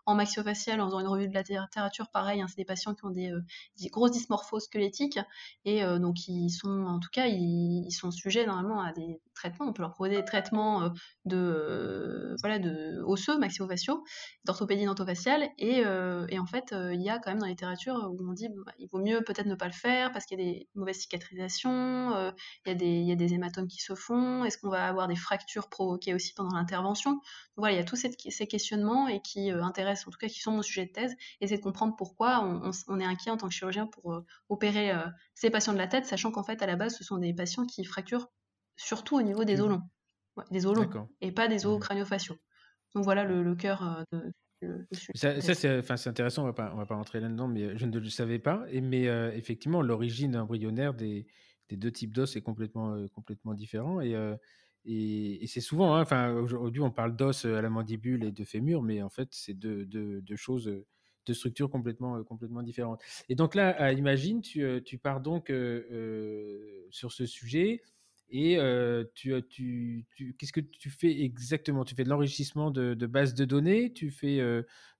en maxillofacial, en faisant une revue de la littérature, pareil, hein, c'est des patients qui ont des, euh, grosses dysmorphoses squelettiques et euh, donc ils sont, en tout cas, ils, sont sujets normalement à des traitements. On peut leur proposer des traitements euh, de, voilà, de osseux, maxillofaciaux, d'orthopédie odontofaciale. Et, et en fait, il y a quand même dans la littérature où on dit bah, il vaut mieux peut-être ne pas le faire parce qu'il y a des mauvaises cicatrisations, il, y a des, il y a des hématomes qui se font, est-ce qu'on va avoir des fractures provoquées aussi pendant l'intervention? Voilà, il y a tous ces, ces questionnements et qui intéressent, en tout cas qui sont mon sujet de thèse, et c'est de comprendre pourquoi on, on, est inquiet en tant que chirurgien pour opérer ces patients de la tête, sachant qu'en fait, à la base, ce sont des patients qui fracturent surtout au niveau des os longs, des os longs, et pas des os mmh. crânio-faciaux. Donc voilà le, cœur de, ça, c'est intéressant, on va pas, on va pas rentrer là-dedans, mais je ne le savais pas. Et, mais effectivement, l'origine embryonnaire des, des, deux types d'os est complètement, complètement différent. Et, et, c'est souvent, hein, aujourd'hui, on parle d'os à la mandibule et de fémur, mais en fait, c'est deux, deux, choses, deux structures complètement, complètement différentes. Et donc là, imagine, tu, tu pars donc sur ce sujet. Et tu, qu'est-ce que tu fais exactement? Tu fais de l'enrichissement de, de bases de données? Tu fais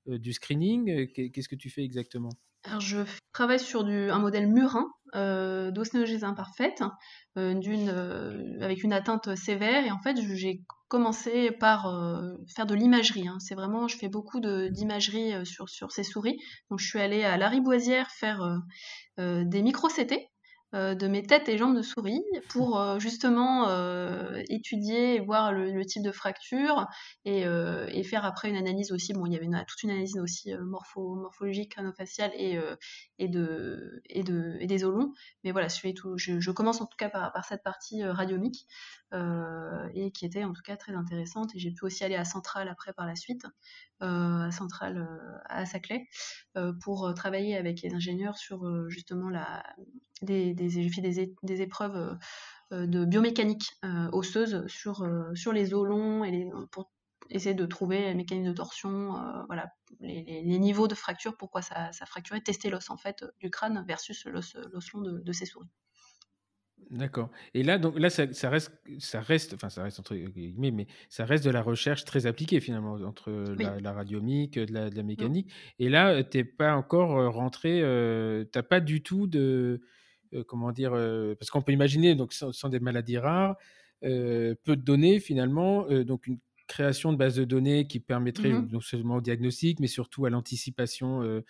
du screening? Qu'est-ce que tu fais exactement? Je travaille sur un modèle murin euh, imparfaite, avec une atteinte sévère. Et en fait, j'ai commencé par faire de l'imagerie. Hein. C'est vraiment, je fais beaucoup d'imagerie sur, sur ces souris. Donc, je suis allée à Lariboisière faire des micro-CT euh, de mes têtes et jambes de souris pour euh, justement euh, étudier et voir le, type de fracture et, faire après une analyse aussi. Bon, il y avait toute une analyse aussi morpho, morphologique, crâno-faciale et, et, de, et, de, et des os longs. Mais voilà, je, tout, je, commence en tout cas par, par cette partie radiomique et qui était en tout cas très intéressante. Et j'ai pu aussi aller à Centrale après par la suite, Centrale à Saclay, pour travailler avec les ingénieurs sur justement la, des, des, épreuves euh, euh, de biomécanique euh, osseuse sur, les os longs et pour essayer de trouver les mécanismes de torsion, voilà, les, niveaux de fracture, pourquoi ça, ça fracturait, tester l'os en fait du crâne versus l'os long de, de, ces souris. D'accord. Et là, donc là, ça, reste, ça reste, enfin, ça reste entre guillemets, mais ça reste de la recherche très appliquée finalement entre la, radiomique, de la, de la mmh. mécanique. Et là, tu n'es pas encore rentré, tu n'as pas du tout de, euh, comment dire, euh, parce qu'on peut imaginer, donc sans, des maladies rares, euh, peu de données finalement, donc une création de base de données qui permettrait mmh non seulement au diagnostic, mais surtout à l'anticipation.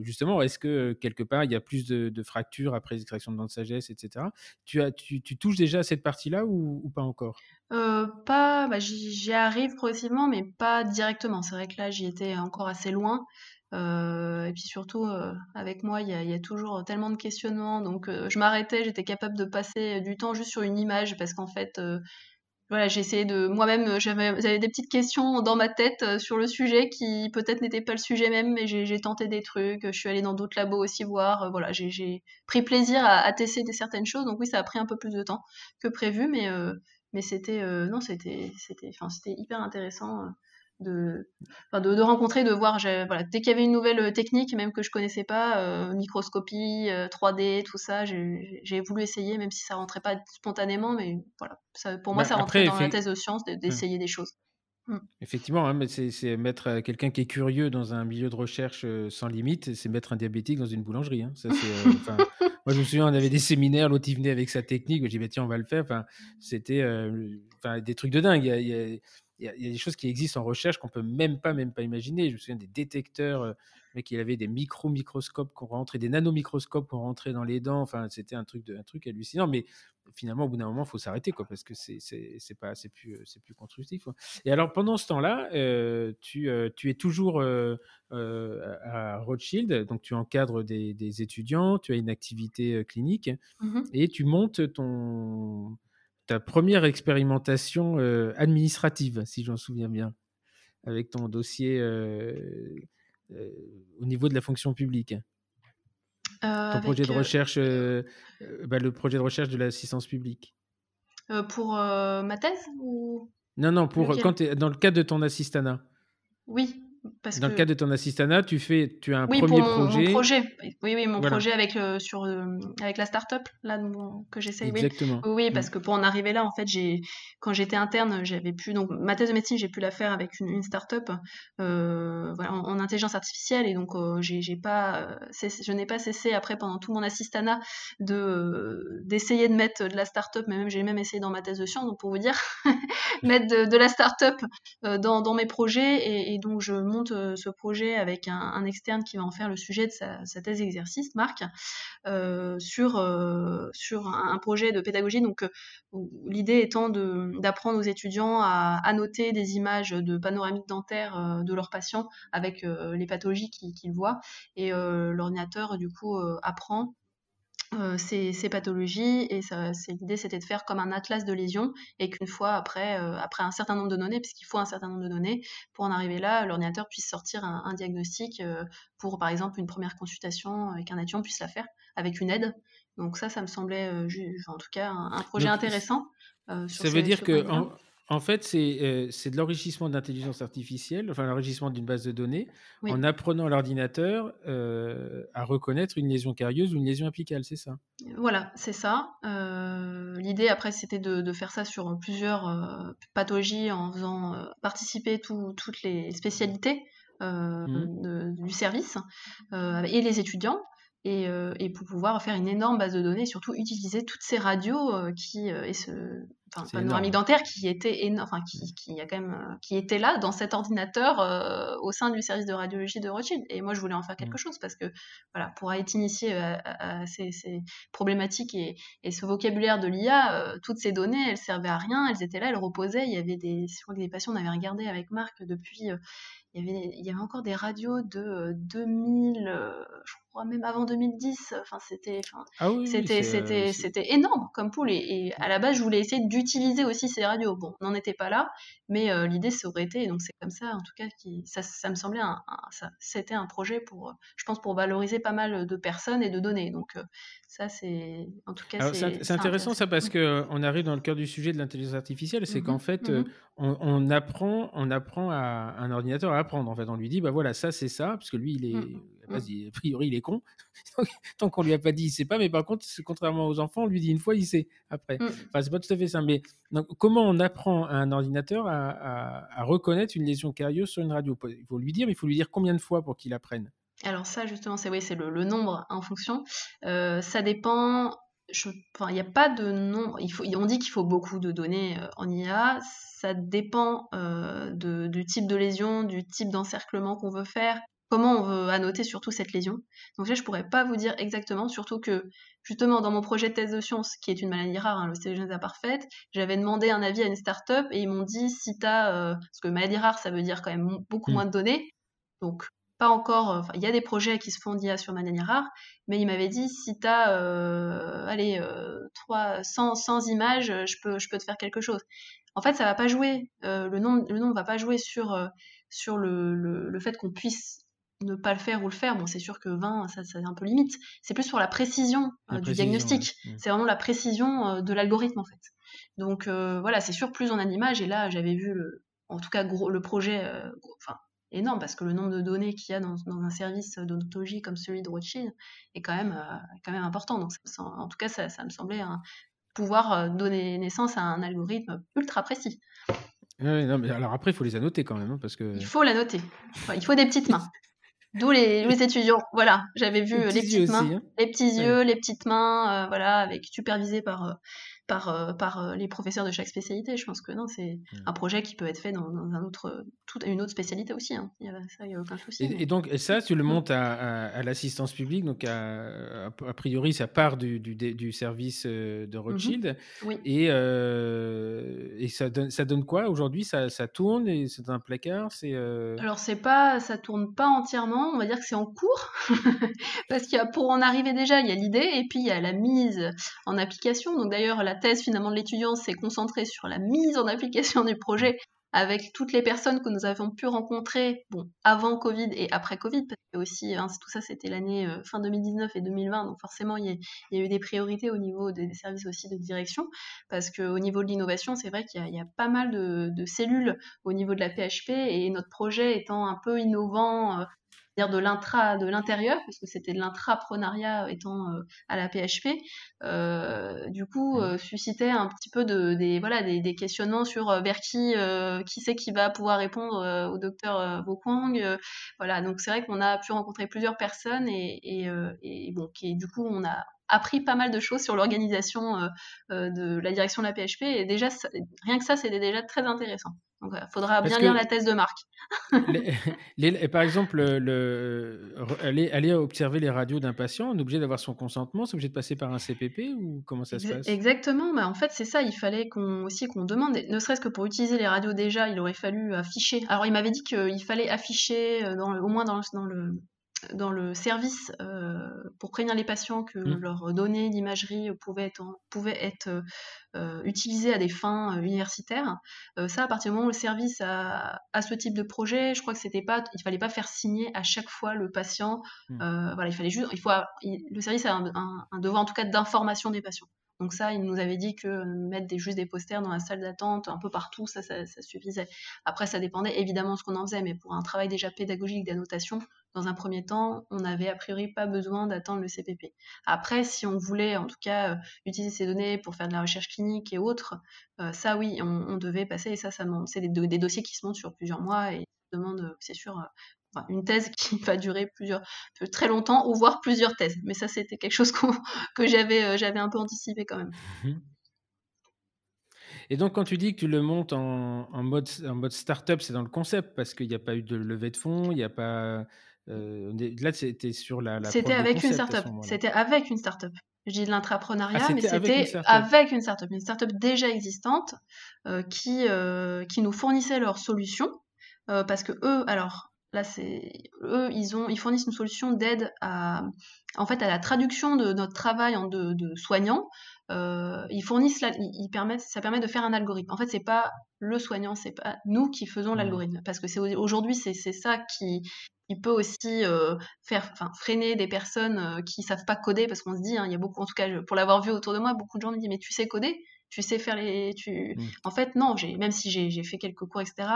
justement, est-ce que quelque part il y a plus de, fractures après l'extraction de dents de sagesse, etc. Tu, as, tu, touches déjà à cette partie-là ou, pas encore? Pas, bah, j'y arrive progressivement, mais pas directement. C'est vrai que là, j'y étais encore assez loin. Euh, et puis surtout, euh, avec moi, il y, y, a toujours tellement de questionnements. Donc, euh, je m'arrêtais, j'étais capable de passer du temps juste sur une image parce qu'en fait, voilà, j'ai essayé de moi-même, j'avais des petites questions dans ma tête sur le sujet qui peut-être n'étaient pas le sujet même, mais j'ai tenté des trucs. Je suis allée dans d'autres labos aussi voir. voilà, j'ai pris plaisir à, à, tester certaines choses. Donc oui, ça a pris un peu plus de temps que prévu, mais mais c'était non, c'était c'était enfin c'était hyper intéressant de, de, rencontrer, de voir. Voilà, dès qu'il y avait une nouvelle euh, technique, même que je connaissais pas, euh, microscopie, 3D, euh, tout ça, j'ai voulu essayer, même si ça rentrait pas spontanément, mais voilà, ça, pour moi, bah, ça rentrait dans la thèse de science mmh. d'essayer des choses. Mmh. Effectivement, hein, c'est mettre quelqu'un qui est curieux dans un milieu de recherche sans limite, c'est mettre un diabétique dans une boulangerie. Hein. Ça, moi, je me souviens, on avait des séminaires, l'autre il venait avec sa technique, j'ai dit, bah, tiens, on va le faire. C'était des trucs de dingue. Il y a, il y, a des choses qui existent en recherche qu'on peut même pas, même pas imaginer. Je me souviens des détecteurs, euh, mec, il avait des micro-microscopes qu'on rentrait, des nanomicroscopes qu'on rentrait dans les dents. Enfin, c'était un truc, de, un truc hallucinant. Mais finalement, au bout d'un moment, il faut s'arrêter, quoi, parce que c'est, c'est, pas, c'est plus, c'est plus constructif. Et alors, pendant ce temps-là, euh, tu, euh, tu es toujours à Rothschild, donc tu encadres des, des, étudiants, tu as une activité clinique mmh et tu montes ton ta première expérimentation euh, administrative, si j'en souviens bien, avec ton dossier euh, euh, au niveau de la fonction publique? ton projet de recherche, bah, le projet de recherche de l'assistance publique. pour ma thèse ou... Non, non, pour, quand dans le cadre de ton assistanat. Oui, dans le cadre de ton assistanat, tu fais, tu as un premier projet. Mon projet. Oui, oui, mon projet avec le, sur euh, avec la start-up là que j'essaye. Exactement. Oui. parce que pour en arriver là, en fait, j'ai quand j'étais interne, j'avais pu donc ma thèse de médecine, j'ai pu la faire avec une, une start-up euh, en, intelligence artificielle et donc euh, j'ai pas, je n'ai pas cessé après pendant tout mon assistanat de d'essayer de mettre de la start-up, mais même j'ai même essayé dans ma thèse de science, donc pour vous dire, mettre de, la start-up dans, dans mes projets et, et donc je monte ce projet avec un, externe qui va en faire le sujet de sa, thèse d'exercice, Marc, sur, sur un, projet de pédagogie. Donc, l'idée étant d'apprendre aux étudiants à annoter des images de panoramiques dentaires de leurs patients avec les pathologies qu'ils voient. Et l'ordinateur, du coup, apprend euh, ces, pathologies et l'idée c'était de faire comme un atlas de lésions et qu'une fois après, euh, après un certain nombre de données, puisqu'il faut un certain nombre de données, pour en arriver là, l'ordinateur puisse sortir un, diagnostic euh, pour par exemple une première consultation et qu'un étudiant puisse la faire avec une aide. Donc ça, ça me semblait en tout cas un, projet intéressant. ça veut dire que en fait, euh, c'est de l'enrichissement d'intelligence artificielle, enfin l'enrichissement d'une base de données, en apprenant l'ordinateur euh, à reconnaître une lésion carieuse ou une lésion apicale, c'est ça? Voilà, c'est ça. Euh, l'idée après, c'était de, faire ça sur plusieurs pathologies en faisant participer toutes les spécialités mmh. du service et les étudiants. Et, pour pouvoir faire une énorme base de données et surtout utiliser toutes ces radios qui et ce enfin panoramique dentaire qui était enfin qui, qui, a quand même euh, qui était là dans cet ordinateur euh, au sein du service de radiologie de Rothschild. Et moi je voulais en faire quelque mmh. chose parce que voilà pour être initié à, ces, problématiques et, et, ce vocabulaire de l'IA euh, toutes ces données elles servaient à rien elles étaient là elles reposaient. Il y avait des je crois que des patients on avait regardé avec Marc depuis il y, avait, il y avait encore des radios de 2000, je crois même avant 2010. Enfin, c'était, enfin, ah c'était, c'était, c'était énorme comme poule. Et, à la base, je voulais essayer d'utiliser aussi ces radios. Bon, on n'en était pas là, mais l'idée, ça aurait été. donc, c'est comme ça, en tout cas, qui, ça, ça me semblait un, ça, c'était un projet pour, je pense, pour valoriser pas mal de personnes et de données. Donc, ça, c'est, en tout cas, c'est, intéressant, ça parce que on arrive dans le cœur du sujet de l'intelligence artificielle, c'est mmh qu'en fait, mmh on, apprend, on apprend à un ordinateur à apprendre. En fait, on lui dit, bah voilà, ça c'est ça, parce que lui, il est, mmh, a priori, il est con. Tant qu'on lui a pas dit, il sait pas. Mais par contre, contrairement aux enfants, on lui dit une fois, il sait après. Enfin, c'est pas tout à fait ça. Mais donc, comment on apprend à un ordinateur à, reconnaître une lésion carieuse sur une radio? Il faut lui dire, mais il faut lui dire combien de fois pour qu'il apprenne? Alors ça, justement, c'est oui, c'est le, nombre en fonction. Euh, ça dépend il n'y a pas de nombre. Il faut, on dit qu'il faut beaucoup de données euh, en IA. Ça dépend euh, du type de lésion, du type d'encerclement qu'on veut faire, comment on veut annoter surtout cette lésion. Donc là, je pourrais pas vous dire exactement, surtout que justement dans mon projet de thèse de sciences, qui est une maladie rare, hein, l'ostéogenèse imparfaite, j'avais demandé un avis à une start-up et ils m'ont dit si tu as, euh, parce que maladie rare, ça veut dire quand même beaucoup mmh. moins de données. Donc pas encore, euh, il y a des projets qui se font d'IA sur manière rare, mais il m'avait dit si tu as euh, allez, euh, 100, 100, images, je peux, je peux te faire quelque chose. En fait, ça va pas jouer, le nombre le nombre va pas jouer sur, sur le, le, fait qu'on puisse ne pas le faire ou le faire. Bon, c'est sûr que 20, ça, c'est un peu limite. C'est plus sur la précision du diagnostic. Mm. C'est vraiment la précision de l'algorithme, en fait. Donc voilà, c'est sûr, plus on a d'images. Et là, j'avais vu, le, en tout cas, gros, le projet, enfin, énorme parce que le nombre de données qu'il y a dans, un service d'odontologie comme celui de Rothschild est quand même, euh, quand même important. Donc, en tout cas, ça, me semblait pouvoir euh, donner naissance à un algorithme ultra précis. non, mais alors après, il faut les annoter quand même. Hein, parce que... Il faut l'annoter. il faut des petites mains. D'où les, les, étudiants. Voilà, j'avais vu les, petites mains, hein. les petits yeux, les petites mains, euh, voilà, avec supervisé par, euh, par euh, les professeurs de chaque spécialité. Je pense que non, c'est mmh. un projet qui peut être fait dans, un autre, toute une autre spécialité aussi. Hein. Il y a, ça, il n'y a aucun souci. Et, donc, ça, tu le montes à, l'assistance publique. Donc, a priori, ça part du, du, du service euh, de mmh Rothschild. Oui. Et, et ça, donne, ça donne quoi aujourd'hui? Ça, ça, tourne et c'est un placard c'est Alors, c'est pas, ça tourne pas entièrement. On va dire que c'est en cours. Parce qu'il pour en arriver déjà, il y a l'idée et puis il y a la mise en application. Donc, d'ailleurs, la thèse finalement de l'étudiant s'est concentrée sur la mise en application du projet avec toutes les personnes que nous avons pu rencontrer bon, avant Covid et après Covid, parce que aussi hein, tout ça c'était l'année euh, fin 2019 et 2020, donc forcément il y, a, eu des priorités au niveau des, services aussi de direction, parce qu'au niveau de l'innovation, c'est vrai qu'il y, a pas mal de, de, cellules au niveau de la PHP, et notre projet étant un peu innovant, euh, de l'intra, de l'intérieur, parce que c'était de l'intraprenariat étant euh, à la PHP, euh, du coup mmh. euh, suscitait un petit peu de, des, voilà, des, questionnements sur vers qui, qui c'est qui va pouvoir répondre au docteur Bokwang. voilà, donc c'est vrai qu'on a pu rencontrer plusieurs personnes et, et, et bon, qui, du coup on a appris pas mal de choses sur l'organisation de la direction de la PHP et déjà rien que ça c'était déjà très intéressant. Donc, il faudra bien lire la thèse de Marc. les, par exemple, le, aller, aller, observer les radios d'un patient, on est obligé d'avoir son consentement, c'est obligé de passer par un CPP ou comment ça se passe? Exactement, mais en fait c'est ça, il fallait qu'on aussi qu'on demande, ne serait-ce que pour utiliser les radios déjà, il aurait fallu afficher. Alors il m'avait dit qu'il fallait afficher euh, au moins dans dans le dans le service euh, pour prévenir les patients que mmh. leurs données d'imagerie pouvaient être, pouvaient être euh, utilisées à des fins euh, universitaires. ça, à partir du moment où le service a, ce type de projet, je crois que c'était pas, il fallait pas faire signer à chaque fois le patient. Mmh. voilà, il fallait juste, il faut, le service a un, un devoir en tout cas d'information des patients. Donc ça, il nous avait dit que mettre des, juste des posters dans la salle d'attente, un peu partout, ça, ça, suffisait. Après, ça dépendait évidemment de ce qu'on en faisait, mais pour un travail déjà pédagogique d'annotation, dans un premier temps, on n'avait a priori pas besoin d'attendre le CPP. Après, si on voulait en tout cas euh, utiliser ces données pour faire de la recherche clinique et autres, euh, ça oui, on, devait passer, et ça, ça c'est des, dossiers qui se montent sur plusieurs mois et demande, c'est sûr, une thèse qui va durer plusieurs, très longtemps, ou voire plusieurs thèses. Mais ça, c'était quelque chose que j'avais, euh, un peu anticipé quand même. Mhm. Et donc, quand tu dis que tu le montes en, mode, en mode startup, c'est dans le concept, parce qu'il n'y a pas eu de levée de fonds, il n'y a pas. Euh, là, c'était sur la. c'était avec une startup. C'était avec une startup. Je dis de l'intrapreneuriat, ah, mais c'était avec une startup. Une startup déjà existante euh, qui, qui nous fournissait leurs solutions. parce que eux, alors, Là, c'est eux, ils ont, ils fournissent une solution d'aide à, en fait, à la traduction de notre travail en de, de soignants. Euh, ils fournissent, ils, permettent, ça permet de faire un algorithme. En fait, c'est pas le soignant, c'est pas nous qui faisons mmh. l'algorithme, parce que c'est aujourd'hui, c'est ça qui, il peut aussi euh, faire, enfin, freiner des personnes euh, qui savent pas coder, parce qu'on se dit, hein, il y a beaucoup, en tout cas, pour l'avoir vu autour de moi, beaucoup de gens me disent, mais tu sais coder? Tu sais faire les. Tu... Mmh. En fait, non, même si j'ai fait quelques cours, etc.,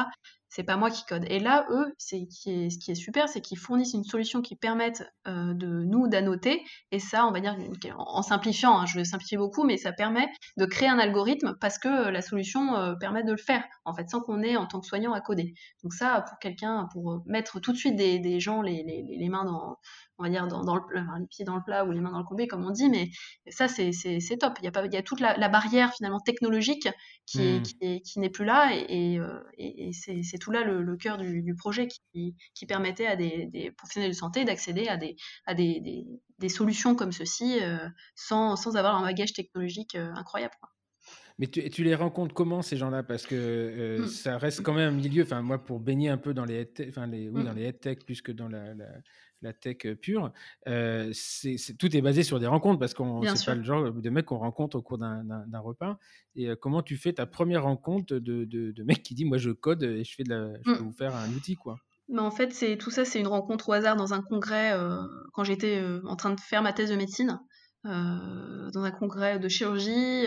c'est pas moi qui code. Et là, eux, c'est qui est, ce qui est super, c'est qu'ils fournissent une solution qui permette euh, de nous d'annoter. Et ça, on va dire, en, simplifiant, hein, je vais simplifier beaucoup, mais ça permet de créer un algorithme parce que la solution euh, permet de le faire, en fait, sans qu'on ait en tant que soignant à coder. Donc ça, pour quelqu'un, pour mettre tout de suite des, des gens les, les, les mains dans, on va dire, dans, le, les pieds dans le plat ou les mains dans le combi, comme on dit, mais ça, c'est top. Il y, a pas, il y a toute la, barrière, finalement, technologique qui n'est mmh. qui n'est plus là, et, euh, c'est tout là le, cœur du, projet qui, qui, permettait à des, professionnels de santé d'accéder à, des, à des, des, solutions comme ceci euh, sans, sans, avoir un bagage technologique euh, incroyable. Mais tu, tu, les rencontres comment ces gens-là? Parce que mmh. ça reste quand même un milieu. Enfin, moi, pour baigner un peu dans les, enfin les, oui, mmh. dans les head plus que dans la, la tech pure, c'est, tout est basé sur des rencontres parce qu'on c'est pas le genre de mec qu'on rencontre au cours d'un, repas. Et comment tu fais ta première rencontre de, de, mec qui dit moi je code et je fais de la, je peux mmh. vous faire un outil quoi? Mais en fait, c'est tout ça, c'est une rencontre au hasard dans un congrès quand j'étais en train de faire ma thèse de médecine. dans un congrès de chirurgie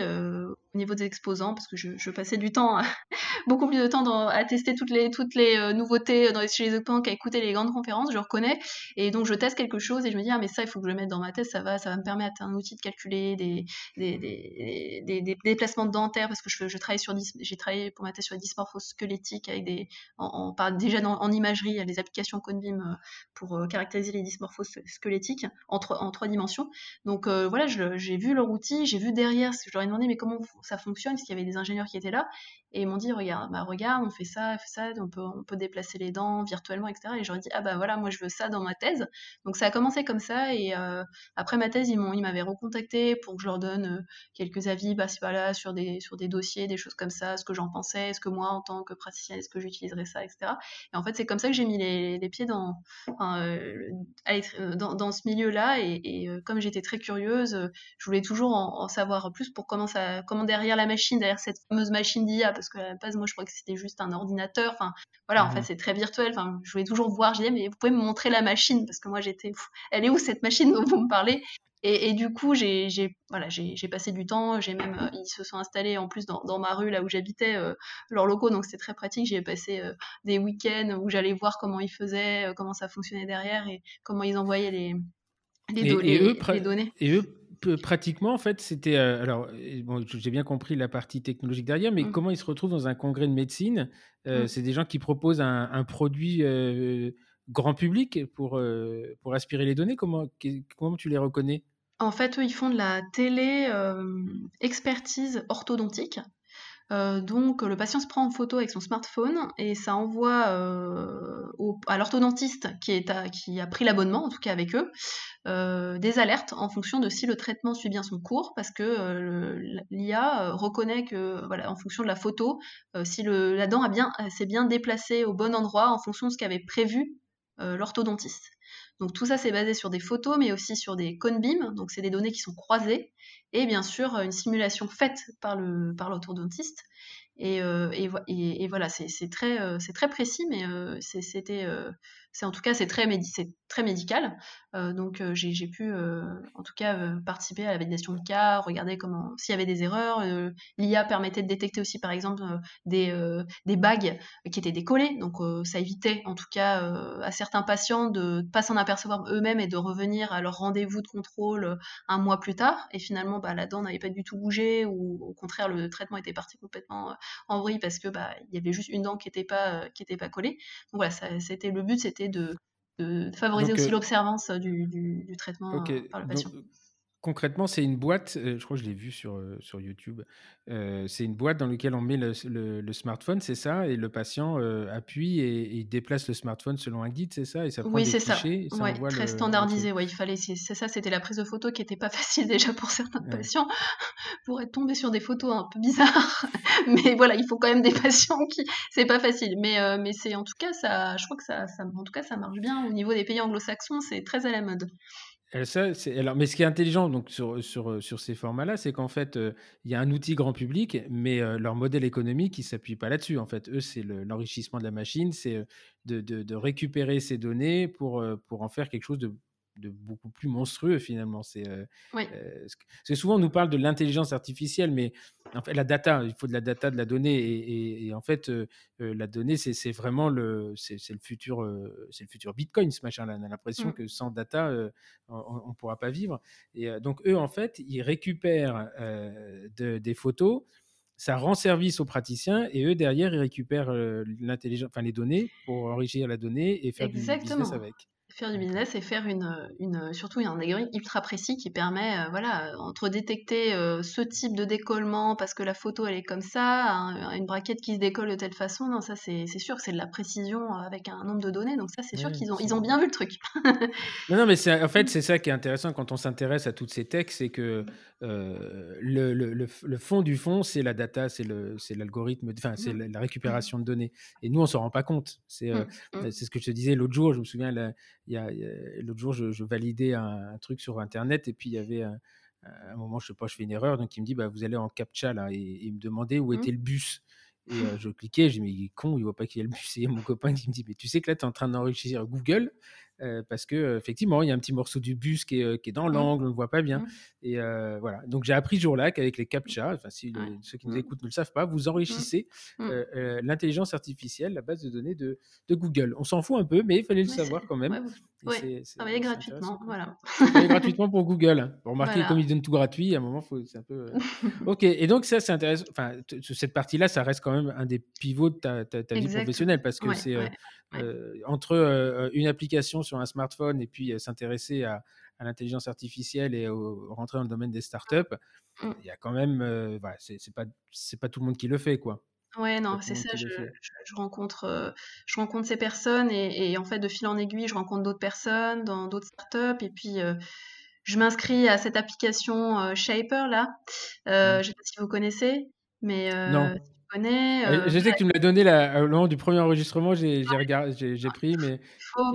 au niveau des exposants parce que je, je passais du temps, beaucoup plus de temps dans, à tester toutes les, toutes les euh, nouveautés dans les, chez les exposants qu'à écouter les grandes conférences, je reconnais. Et donc je teste quelque chose et je me dis, ah mais ça, il faut que je le mette dans ma thèse, ça va, ça va me permettre un outil de calculer des, des, des, des, des déplacements dentaires parce que je, je travaille sur, j'ai travaillé pour ma thèse sur les dysmorphoses squelettiques avec des, on, parle déjà en imagerie, il y a des applications Convim euh, pour euh, caractériser les dysmorphoses squelettiques en, en trois dimensions. Donc voilà, j'ai vu leur outil, j'ai vu derrière, je leur ai demandé mais comment ça fonctionne, parce qu'il y avait des ingénieurs qui étaient là, et ils m'ont dit, regarde, bah, regarde, on fait ça, on fait ça, on peut, on peut déplacer les dents virtuellement, etc. Et j'aurais dit, ah bah voilà, moi je veux ça dans ma thèse. Donc ça a commencé comme ça, et euh, après ma thèse, ils m'ont, ils m'avaient recontacté pour que je leur donne euh, quelques avis, bah, voilà, sur des, sur des dossiers, des choses comme ça, ce que j'en pensais, est-ce que moi, en tant que praticienne, est-ce que j'utiliserais ça, etc. Et en fait, c'est comme ça que j'ai mis les, les, pieds dans, euh, dans, ce milieu-là, et, comme j'étais très curieuse, je voulais toujours en, en, savoir plus pour comment ça, comment derrière la machine, derrière cette fameuse machine d'IA, parce que à la base, moi, je crois que c'était juste un ordinateur. Enfin, voilà, en fait, mmh. c'est très virtuel. Enfin, je voulais toujours voir. Je disais, mais vous pouvez me montrer la machine? Parce que moi, j'étais, elle est où cette machine dont vous me parlez? Et, du coup, j'ai, voilà, passé du temps. J'ai même, euh, ils se sont installés en plus dans, ma rue là où j'habitais, euh, leurs locaux, donc c'était très pratique. J'ai passé euh, des week-ends où j'allais voir comment ils faisaient, comment ça fonctionnait derrière et comment ils envoyaient les, les, les données. Et eux, pratiquement, en fait, c'était. Euh, alors, bon, j'ai bien compris la partie technologique derrière, mais mmh. comment ils se retrouvent dans un congrès de médecine euh, mmh. C'est des gens qui proposent un, produit euh, grand public pour, pour aspirer les données. Comment, comment tu les reconnais? En fait, eux, ils font de la télé expertise orthodontique. Euh, donc le patient se prend en photo avec son smartphone et ça envoie euh, à l'orthodontiste qui, a pris l'abonnement, en tout cas avec eux, euh, des alertes en fonction de si le traitement suit bien son cours, parce que l'IA reconnaît que, en fonction de la photo, si la dent s'est bien déplacée au bon endroit en fonction de ce qu'avait prévu l'orthodontiste. Donc tout ça, c'est basé sur des photos, mais aussi sur des cone beams, donc c'est des données qui sont croisées, et bien sûr une simulation faite par par l'orthodontiste. Et, euh, et, voilà, c'est très, euh, très précis, mais euh, c'était c'est en tout cas c'est très, très médical. Euh, donc euh, j'ai pu euh, en tout cas participer à la validation de cas, regarder comment s'il y avait des erreurs. L'IA permettait de détecter aussi par exemple des, des bagues qui étaient décollées, donc ça évitait en tout cas à certains patients de ne pas s'en apercevoir eux-mêmes et de revenir à leur rendez-vous de contrôle un mois plus tard. Et finalement bah, la dent n'avait pas du tout bougé ou au contraire le traitement était parti complètement en vrille parce que bah, il y avait juste une dent qui n'était pas qui était pas collée. Donc voilà, c'était le but, c'était de, favoriser aussi euh, l'observance du, du, traitement euh, par le patient. Concrètement, c'est une boîte, euh, je crois que je l'ai vu sur, sur YouTube, c'est une boîte dans laquelle on met le, le, smartphone, c'est ça, et le patient appuie et, déplace le smartphone selon un guide, c'est ça, et ça prend oui, c'est ça. très standardisé. Ouais, il fallait, c'est ça, c'était la prise de photo qui n'était pas facile déjà pour certains patients, pour être tombé sur des photos un peu bizarres. mais voilà, il faut quand même des patients qui, c'est pas facile. Mais, mais c'est en tout cas ça, je crois que ça, ça, en tout cas, ça marche bien au niveau des pays anglo-saxons, c'est très à la mode. Alors, mais ce qui est intelligent donc, sur, sur ces formats-là, c'est qu'en fait, il y a un outil grand public, mais leur modèle économique, il ne s'appuie pas là-dessus. En fait, eux, c'est l'enrichissement de la machine, c'est de, récupérer ces données pour en faire quelque chose de de beaucoup plus monstrueux finalement. C'est euh, euh souvent on nous parle de l'intelligence artificielle, mais en fait la data, il faut de la data, de la donnée, et, en fait euh, euh, la donnée c'est vraiment le c'est le futur c'est le futur Bitcoin ce machin-là. On a l'impression mmh. que sans data on ne pourra pas vivre. Et donc eux en fait ils récupèrent des photos. Ça rend service aux praticiens et eux derrière ils récupèrent l'intelligence, enfin les données pour enrichir la donnée et faire du business avec faire du business et faire une, une surtout un algorithme ultra précis qui permet euh, voilà entre détecter euh, ce type de décollement parce que la photo elle est comme ça une braquette qui se décolle de telle façon non ça c'est sûr c'est de la précision avec un nombre de données donc ça c'est sûr qu'ils ont ils ont bien vu le truc. Non, non mais en fait c'est ça qui est intéressant quand on s'intéresse à toutes ces techs c'est que euh, le, le, le, fond du fond c'est la data c'est le c'est l'algorithme enfin c'est mmh. la, récupération de données. Et nous on s'en rend pas compte. C'est mmh, mmh. c'est ce que je te disais l'autre jour je me souviens la, l'autre jour, je, validais un, truc sur Internet et puis il y avait un, moment, je sais pas, je fais une erreur, donc il me dit, bah, vous allez en CAPTCHA là, et, il me demandait où mmh. était le bus. Et je cliquais, je dis, mais il est con, il voit pas qu'il y a le bus. Et mon copain qui me dit, mais tu sais que là, tu es en train d'enrichir Google euh, parce que effectivement, il y a un petit morceau du bus qui est, qui est dans mmh. l'angle, on ne voit pas bien. Mmh. Et euh, voilà. Donc j'ai appris ce jour-là qu'avec les CAPTCHA, enfin si ceux qui nous écoutent ne le savent pas, vous enrichissez euh, l'intelligence artificielle, la base de données de, de Google. On s'en fout un peu, mais il fallait le savoir quand même. Oui, travailler gratuitement, voilà. Travailler gratuitement pour Google. Pour remarquer, comme ils donnent tout gratuit, à un moment, c'est un peu. Euh, ok, et donc ça, c'est intéressant. Enfin, cette partie-là, ça reste quand même un des pivots de ta, ta, vie professionnelle parce que c'est euh, euh, entre une application sur un smartphone et puis s'intéresser à, à l'intelligence artificielle et rentrer dans le domaine des startups, mmh. il y a quand même. voilà, c'est pas, pas tout le monde qui le fait, quoi. Ouais, non, c'est ça. Je, rencontre, euh, je rencontre ces personnes et, en fait, de fil en aiguille, je rencontre d'autres personnes dans d'autres startups et puis euh, je m'inscris à cette application euh, Shaper là. Euh, mmh. Je sais pas si vous connaissez, mais non. Euh, je sais que tu me l'as donné là, au moment du premier enregistrement, j'ai j'ai pris, mais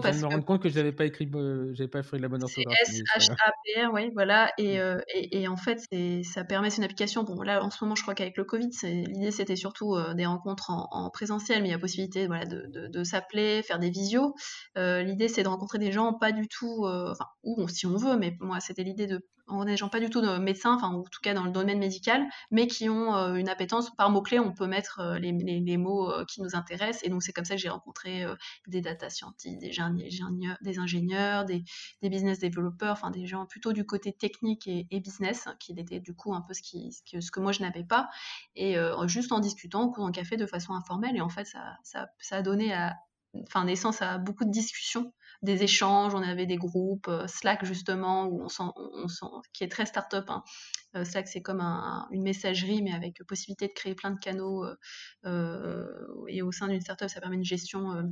je me rendre compte que je n'avais pas écrit, j'avais pas fait la bonne orthographe. S H A P R, oui, voilà. Et, mm. euh, et, et, en fait, ça permet, c'est une application. Bon, là, en ce moment, je crois qu'avec le Covid, l'idée c'était surtout euh, des rencontres en, présentiel, mais il y a possibilité, voilà, de, de, de s'appeler, faire des visios. l'idée, c'est de rencontrer des gens, pas du tout, enfin, ou si on veut, mais moi, c'était l'idée de des gens pas du tout de médecins, enfin en tout cas dans le domaine médical, mais qui ont euh, une appétence par mots-clés, on peut mettre euh, les, les, mots euh, qui nous intéressent. Et donc c'est comme ça que j'ai rencontré des data scientists, des ingénieurs, des, ingénieurs, des, business développeurs, enfin des gens plutôt du côté technique et, business, qui étaient du coup un peu ce, qui, ce, que, moi je n'avais pas. Et juste en discutant au cours d'un café de façon informelle, et en fait ça, ça, a donné naissance à beaucoup de discussions des échanges, on avait des groupes, Slack justement, où on sent, on sent, qui est très start-up. Hein. Slack, c'est comme une messagerie, mais avec possibilité de créer plein de canaux. et au sein d'une start-up, ça permet une gestion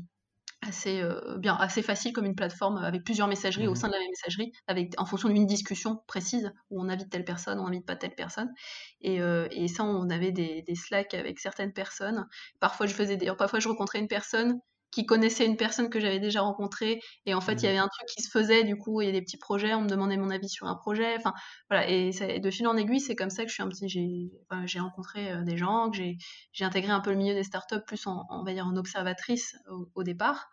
assez euh, bien assez facile comme une plateforme avec plusieurs messageries au mmh sein de la même messagerie avec en fonction d'une discussion précise où on invite telle personne on invite pas telle personne et, euh, et ça on avait des, des Slack avec certaines personnes parfois je faisais des parfois je rencontrais une personne qui connaissait une personne que j'avais déjà rencontrée et en fait il y mmh. avait un truc qui se faisait du coup il y a des petits projets on me demandait mon avis sur un projet enfin voilà et de fil en aiguille c'est comme ça que je suis un petit j'ai j'ai rencontré euh, des gens que j'ai j'ai intégré un peu le milieu des startups plus en, on va dire en observatrice au, départ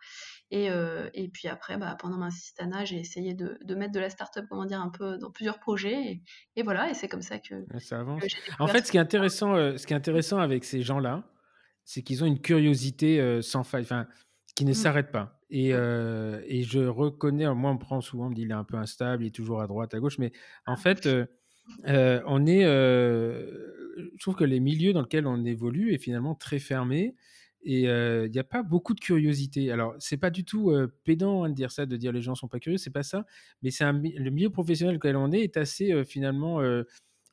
et, euh, et puis après bah, pendant ma cistana j'ai essayé de, de, mettre de la startup comment dire un peu dans plusieurs projets et, voilà et c'est comme ça que, ça avance. en fait ce qui est intéressant euh, ce qui est intéressant avec ces gens là c'est qu'ils ont une curiosité sans faille. Enfin, qui ne mmh. s'arrête pas. Et, et, je reconnais, moi on me prend souvent, on me dit il est un peu instable, il est toujours à droite, à gauche, mais en fait, on est, je trouve que les milieux dans lesquels on évolue est finalement très fermé et il n'y a pas beaucoup de curiosité. Alors c'est pas du tout pédant hein, de dire ça, de dire les gens sont pas curieux, c'est pas ça, mais c'est le milieu professionnel dans lequel on est est assez finalement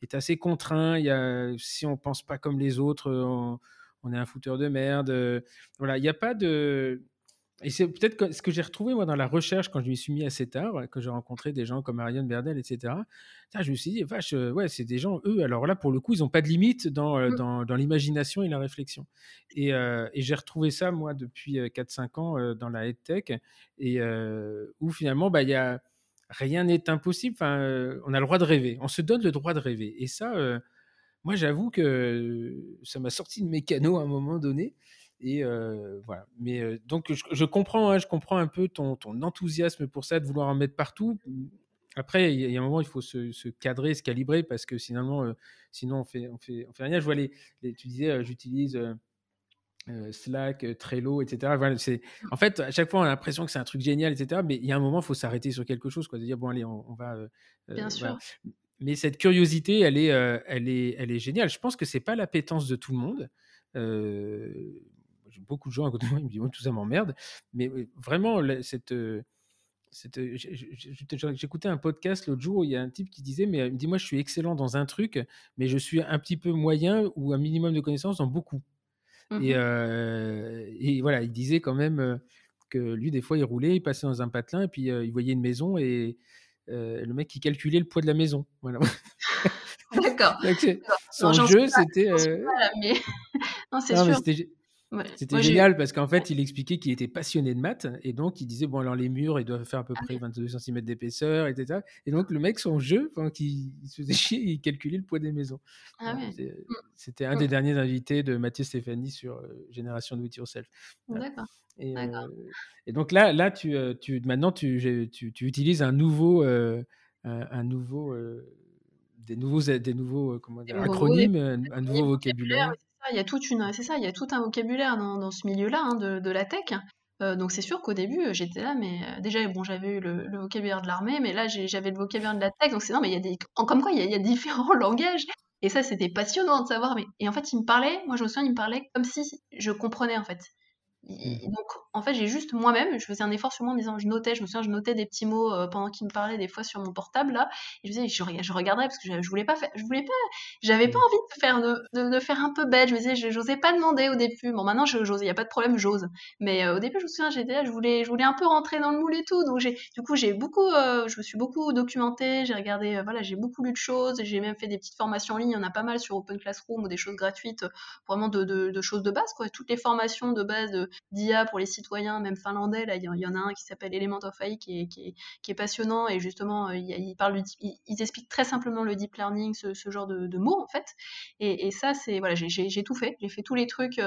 est assez contraint. Il y a, si on pense pas comme les autres, on, on est un fouteur de merde. voilà, il n'y a pas de et c'est peut-être ce que j'ai retrouvé moi dans la recherche quand je m'y suis mis assez tard, que j'ai rencontré des gens comme Ariane Berdel, etc. Je me suis dit, vache, euh, ouais, c'est des gens, eux, alors là, pour le coup, ils n'ont pas de limite dans, euh, mmh. dans, dans l'imagination et la réflexion. Et, euh, et j'ai retrouvé ça, moi, depuis 4-5 ans dans la tech et où finalement, bah, y a, rien n'est impossible. Enfin, on a le droit de rêver, on se donne le droit de rêver. Et ça, moi, j'avoue que ça m'a sorti de mes canaux à un moment donné. Et voilà. Mais donc, je, comprends, hein, je comprends un peu ton, ton, enthousiasme pour ça, de vouloir en mettre partout. Après, il y, a un moment, il faut se, cadrer, se calibrer, parce que sinon, sinon on fait, on fait, on fait rien. Je vois les, tu disais, j'utilise Slack, Trello, etc. Voilà, c'est, en fait, à chaque fois, on a l'impression que c'est un truc génial, etc. Mais il y a un moment, il faut s'arrêter sur quelque chose, quoi. De dire, bon, allez, on, va. Bien sûr. Mais cette curiosité, elle est, elle est, elle est géniale. Je pense que c'est pas l'appétence de tout le monde. Euh, j'ai beaucoup de gens à côté de moi, ils me disent tout ça m'emmerde. Mais vraiment, cette. cette J'écoutais un podcast l'autre jour où il y a un type qui disait Mais il me dit, moi, je suis excellent dans un truc, mais je suis un petit peu moyen ou un minimum de connaissances dans beaucoup. et, mmh et, voilà, il disait quand même que lui, des fois, il roulait, il passait dans un patelin et puis il voyait une maison et le mec, il calculait le poids de la maison. Voilà. D'accord. Son jeu, c'était. Mais... non, c'est sûr. C'était génial parce qu'en fait, il expliquait qu'il était passionné de maths et donc il disait bon alors les murs ils doivent faire à peu ah près 22 cm d'épaisseur, etc. Et donc le mec son jeu, enfin, qui il se faisait chier, il calculait le poids des maisons. Ah mmh. C'était un des derniers invités de Mathieu Stéphanie sur euh, Génération Do It Yourself. D'accord. Et, euh, et, donc là, là tu, euh, tu maintenant tu, tu, tu, utilises un nouveau, un, nouveau des nouveaux, des nouveaux comment dire, acronymes, un, nouveau vocabulaire il y a toute une, c'est ça, il y a tout un vocabulaire dans, ce milieu-là hein, de, la tech. Euh, donc c'est sûr qu'au début euh, j'étais là, mais euh, déjà bon j'avais eu le, vocabulaire de l'armée, mais là j'avais le vocabulaire de la tech. Donc c'est non, mais il y a des, comme quoi il y a, il y a différents langages. Et ça c'était passionnant de savoir. Mais et en fait il me parlait, moi je me souviens il me parlait comme si je comprenais en fait. Mmh. donc, en fait, j'ai juste moi-même, je faisais un effort sur moi en disant, je notais, je me souviens, je notais des petits mots euh, pendant qu'il me parlait des fois sur mon portable là, et je disais, je, je regardais parce que je, voulais pas faire, je voulais pas, j'avais pas mmh. envie de faire de, de, faire un peu bête, je me disais, j'osais pas demander au début. Bon, maintenant, j'ose, il y a pas de problème, j'ose. Mais euh, au début, je me souviens, j'étais là, je voulais, je voulais un peu rentrer dans le moule et tout, donc j'ai, du coup, j'ai beaucoup, euh, je me suis beaucoup documentée, j'ai regardé, voilà, j'ai beaucoup lu de choses, j'ai même fait des petites formations en ligne, il y en a pas mal sur Open Classroom ou des choses gratuites, vraiment de, de, choses de base, quoi. Toutes les formations de base d'IA pour les citoyens, même finlandais. Là, il y, en a un qui s'appelle Element of qui est, qui, est, passionnant et justement, euh, il, ils expliquent très simplement le deep learning, ce, genre de, mots en fait. Et, ça, c'est voilà, j'ai tout fait. J'ai fait tous les trucs.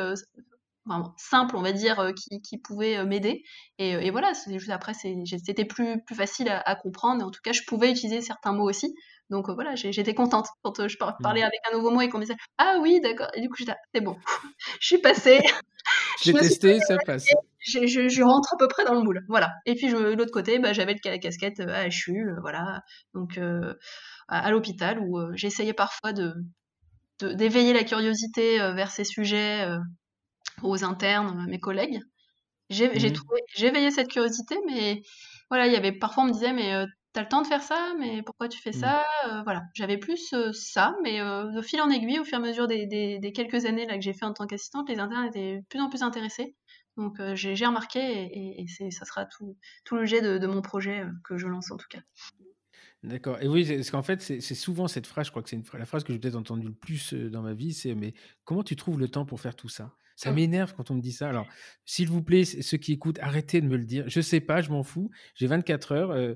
Euh, simples, on va dire, euh, qui, qui pouvaient m'aider. Et, voilà, juste après, c'était plus, plus facile à, comprendre. Et en tout cas, je pouvais utiliser certains mots aussi. Donc voilà, j'étais contente quand je parlais mmh. avec un nouveau mot et qu'on me disait Ah oui, d'accord. Et du coup, j'étais c'est bon, je suis passée. J'ai testé, ça passe. Je, je, rentre à peu près dans le moule. Voilà. Et puis, de l'autre côté, bah, j'avais la casquette AHU, euh, voilà. Donc, euh, à, l'hôpital où euh, j'essayais parfois de d'éveiller la curiosité vers ces sujets aux internes, mes collègues. j'ai mmh. éveillé cette curiosité, mais voilà, il y avait parfois on me disait mais tu t'as le temps de faire ça, mais pourquoi tu fais mmh. ça Voilà, j'avais plus ça, mais de fil en aiguille, au fur et à mesure des, des, quelques années là que j'ai fait en tant qu'assistante, les internes étaient de plus en plus intéressés. Donc j'ai remarqué et, et, ça sera tout, tout le jet de, de mon projet que je lance en tout cas. D'accord. Et oui, parce qu'en fait, c'est souvent cette phrase, je crois que c'est la phrase que j'ai peut-être entendue le plus dans ma vie, c'est mais comment tu trouves le temps pour faire tout ça? Ça mmh. m'énerve quand on me dit ça. Alors, s'il vous plaît, ceux qui écoutent, arrêtez de me le dire. Je sais pas, je m'en fous. J'ai 24 heures,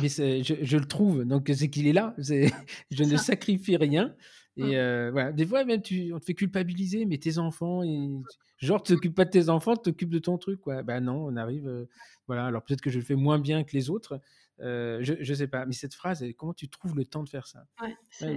mais je, je, le trouve, donc c'est qu'il est là. je ne sacrifie rien. Et mmh. voilà, des fois même tu, on te fait culpabiliser, mais tes enfants, genre tu t'occupes pas de tes enfants, tu t'occupes de ton truc, quoi. Ben non, on arrive, voilà. Alors peut-être que je le fais moins bien que les autres, euh, je, je sais pas, mais cette phrase, comment tu trouves le temps de faire ça?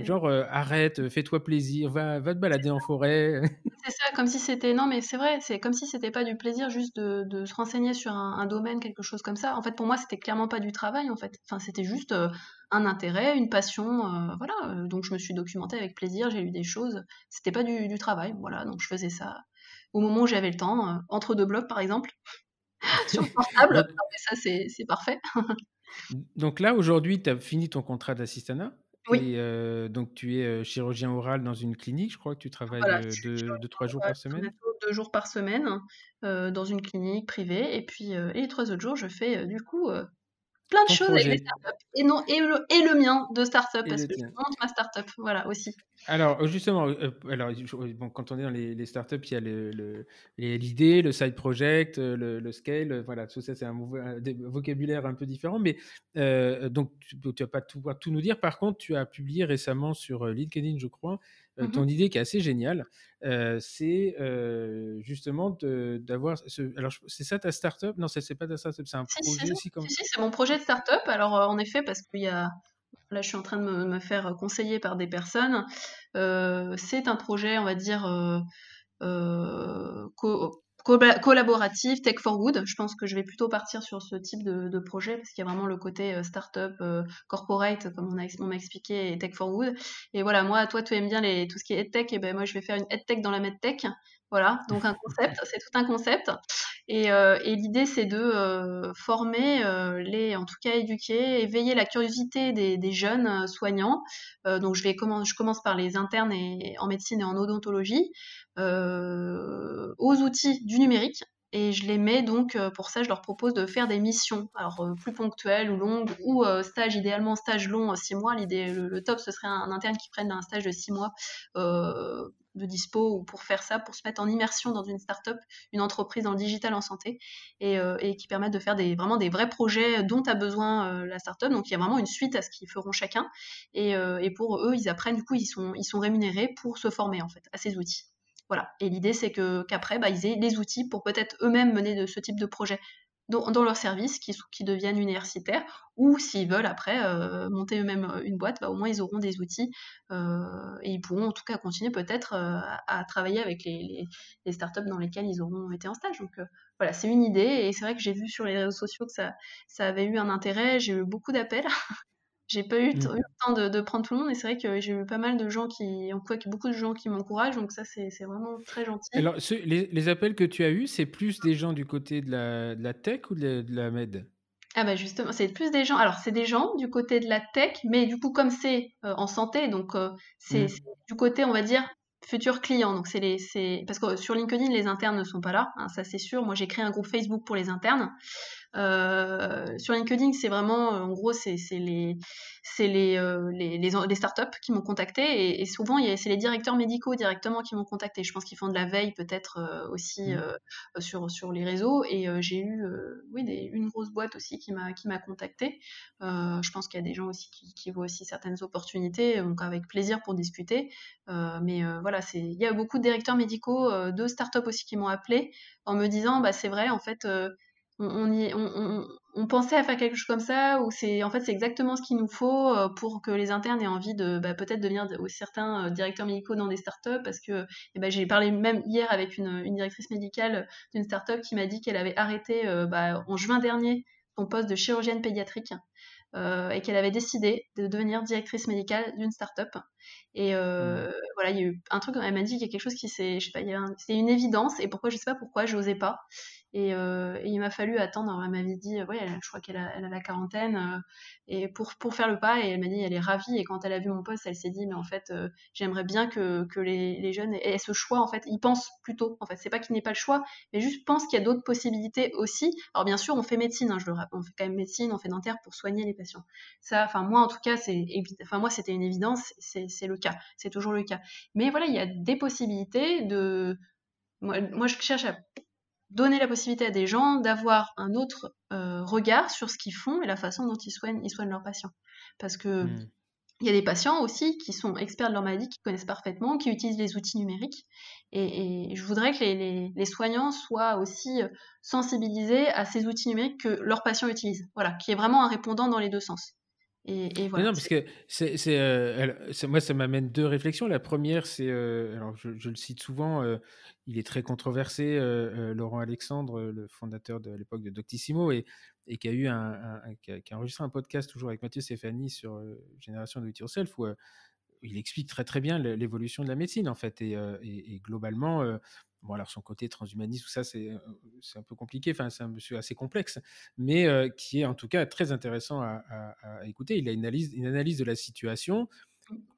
Genre, euh, arrête, fais-toi plaisir, va, va te balader en forêt. c'est ça, comme si c'était. Non, mais c'est vrai, c'est comme si c'était pas du plaisir juste de, de se renseigner sur un, domaine, quelque chose comme ça. En fait, pour moi, c'était clairement pas du travail, en fait. Enfin, c'était juste euh, un intérêt, une passion, voilà. Donc, je me suis documentée avec plaisir, j'ai lu des choses. C'était pas du, du, travail, voilà. Donc, je faisais ça au moment où j'avais le temps, entre deux blocs, par exemple. sur le portable, ça c'est parfait. Donc là, aujourd'hui, tu as fini ton contrat d'assistanat. Oui. Et euh, donc, tu es euh, chirurgien oral dans une clinique, je crois que tu travailles euh, deux, trois jours par semaine. Deux jours par semaine dans une clinique privée. Et puis, les trois autres jours, je fais du coup plein de choses avec les startups. Et, non, et, le, et le mien de startup, parce que je monte ma startup, voilà, aussi. Alors, justement, euh, alors, bon, quand on est dans les, les startups, il y a l'idée, le, le, side project, euh, le, scale, euh, voilà, tout ça, c'est un, vocabulaire un peu différent, mais donc, tu ne vas pas tout, tout nous dire. Par contre, tu as publié récemment sur LinkedIn, je crois, mmh ton idée qui est assez géniale, c'est justement d'avoir. Alors, c'est ça ta startup? Non, c'est pas ta startup, c'est un projet aussi comme. Si, si c'est mon projet de startup. Alors, en effet, parce qu'il y a là je suis en train de me, faire conseiller par des personnes. C'est un projet, on va dire, euh, collaboratif, tech for good. Je pense que je vais plutôt partir sur ce type de, projet parce qu'il y a vraiment le côté startup, corporate, comme on m'a expliqué, et tech for good. Et voilà, moi, toi, tu aimes bien les, tout ce qui est EdTech, et ben moi, je vais faire une EdTech dans la MedTech. Voilà, donc un concept, c'est tout un concept. Et, euh, et l'idée, c'est de euh, former, euh, les, en tout cas éduquer, éveiller la curiosité des, jeunes soignants. donc je, commence, par les internes en médecine et en odontologie, aux outils du numérique. Et je les mets donc, pour ça, je leur propose de faire des missions, alors plus ponctuelles ou longues, ou stage, idéalement stage long, six mois. L'idée, le, le, top, ce serait un, interne qui prenne un stage de six mois de dispo ou pour faire ça, pour se mettre en immersion dans une start-up, une entreprise dans le digital en santé et, euh, qui permettent de faire vraiment des vrais projets dont a besoin euh, la start-up. Donc il y a vraiment une suite à ce qu'ils feront chacun et, euh, et, pour eux, ils apprennent, du coup, ils sont, ils sont rémunérés pour se former en fait à ces outils. Voilà. Et l'idée, c'est que qu'après, bah, ils aient les outils pour peut-être eux-mêmes mener de ce type de projet dans, leur service, qui, deviennent universitaires, ou s'ils veulent après euh, monter eux-mêmes euh, une boîte, bah, au moins ils auront des outils euh, et ils pourront en tout cas continuer peut-être à, travailler avec les, startups dans lesquelles ils auront été en stage. Donc voilà, c'est une idée et c'est vrai que j'ai vu sur les réseaux sociaux que ça avait eu un intérêt, j'ai eu beaucoup d'appels J'ai pas eu, mmh. le temps de, prendre tout le monde et c'est vrai que j'ai eu pas mal de gens qui, en quoi, beaucoup de gens qui m'encouragent, donc ça c'est vraiment très gentil. Alors les, appels que tu as eus, c'est plus des gens du côté de la, de la tech ou de la, med? Ah bah justement, c'est plus des gens. Alors c'est des gens du côté de la tech, mais du coup comme c'est euh, en santé, donc euh, c'est mmh. du côté on va dire futurs clients. Donc c'est les, parce que sur LinkedIn les internes ne sont pas là, hein, ça c'est sûr. Moi j'ai créé un groupe Facebook pour les internes. Euh, sur LinkedIn, c'est vraiment, en gros, c'est les, les, euh, les, les, startups qui m'ont contacté et, souvent, c'est les directeurs médicaux directement qui m'ont contacté. Je pense qu'ils font de la veille peut-être euh, aussi mmh. sur, sur les réseaux et j'ai eu oui, des, une grosse boîte aussi qui m'a contacté. je pense qu'il y a des gens aussi qui, qui voient aussi certaines opportunités, donc avec plaisir pour discuter. mais voilà, il y a beaucoup de directeurs médicaux de startups aussi qui m'ont appelé en me disant, bah, c'est vrai, en fait, on, pensait à faire quelque chose comme ça, ou c'est en fait c'est exactement ce qu'il nous faut euh, pour que les internes aient envie de bah, peut-être devenir certains euh, directeurs médicaux dans des startups, parce que eh ben, j'ai parlé même hier avec une, directrice médicale d'une startup qui m'a dit qu'elle avait arrêté euh, bah, en juin dernier son poste de chirurgienne pédiatrique et qu'elle avait décidé de devenir directrice médicale d'une start-up. Et mmh. voilà, il y a eu un truc, elle m'a dit qu'il y a quelque chose qui s'est, je sais pas, c'est une évidence, et pourquoi, je sais pas pourquoi, j'osais pas. Euh, et, il m'a fallu attendre. Elle m'avait dit, ouais, je crois qu'elle a, la quarantaine, euh, et pour, pour faire le pas. Et elle m'a dit, elle est ravie. Et quand elle a vu mon poste, elle s'est dit, mais en fait, euh, j'aimerais bien que, que les, les, jeunes aient ce choix. En fait, ils pensent plutôt. En fait, c'est pas qu'il n'ait pas le choix, mais juste pensent qu'il y a d'autres possibilités aussi. Alors bien sûr, on fait médecine. Hein, je le rappelle, on fait quand même médecine, on fait dentaire pour soigner les patients. Ça, enfin moi en tout cas, c'est, enfin moi c'était une évidence. C'est le cas. C'est toujours le cas. Mais voilà, il y a des possibilités de moi, moi, je cherche à donner la possibilité à des gens d'avoir un autre euh, regard sur ce qu'ils font et la façon dont ils soignent, ils soignent leurs patients. Parce que hmm. il y a des patients aussi qui sont experts de leur maladie, qui connaissent parfaitement, qui utilisent les outils numériques. Et, je voudrais que les, soignants soient aussi euh, sensibilisés à ces outils numériques que leurs patients utilisent. Voilà, qui est vraiment un répondant dans les deux sens. Et, voilà, non, parce que c'est, euh, moi, ça m'amène deux réflexions. La première, c'est, alors je, le cite souvent, il est très controversé, Laurent Alexandre, le fondateur de l'époque de Doctissimo, et, et qui a eu un, qui, a, enregistré un podcast toujours avec Mathieu Stéphanie sur Génération de It Yourself, où il explique très très bien l'évolution de la médecine en fait, et, et globalement Bon, alors son côté transhumaniste, tout ça, c'est un peu compliqué, enfin, c'est un monsieur assez complexe, mais qui est en tout cas très intéressant à, écouter. Il a une analyse, une analyse de la situation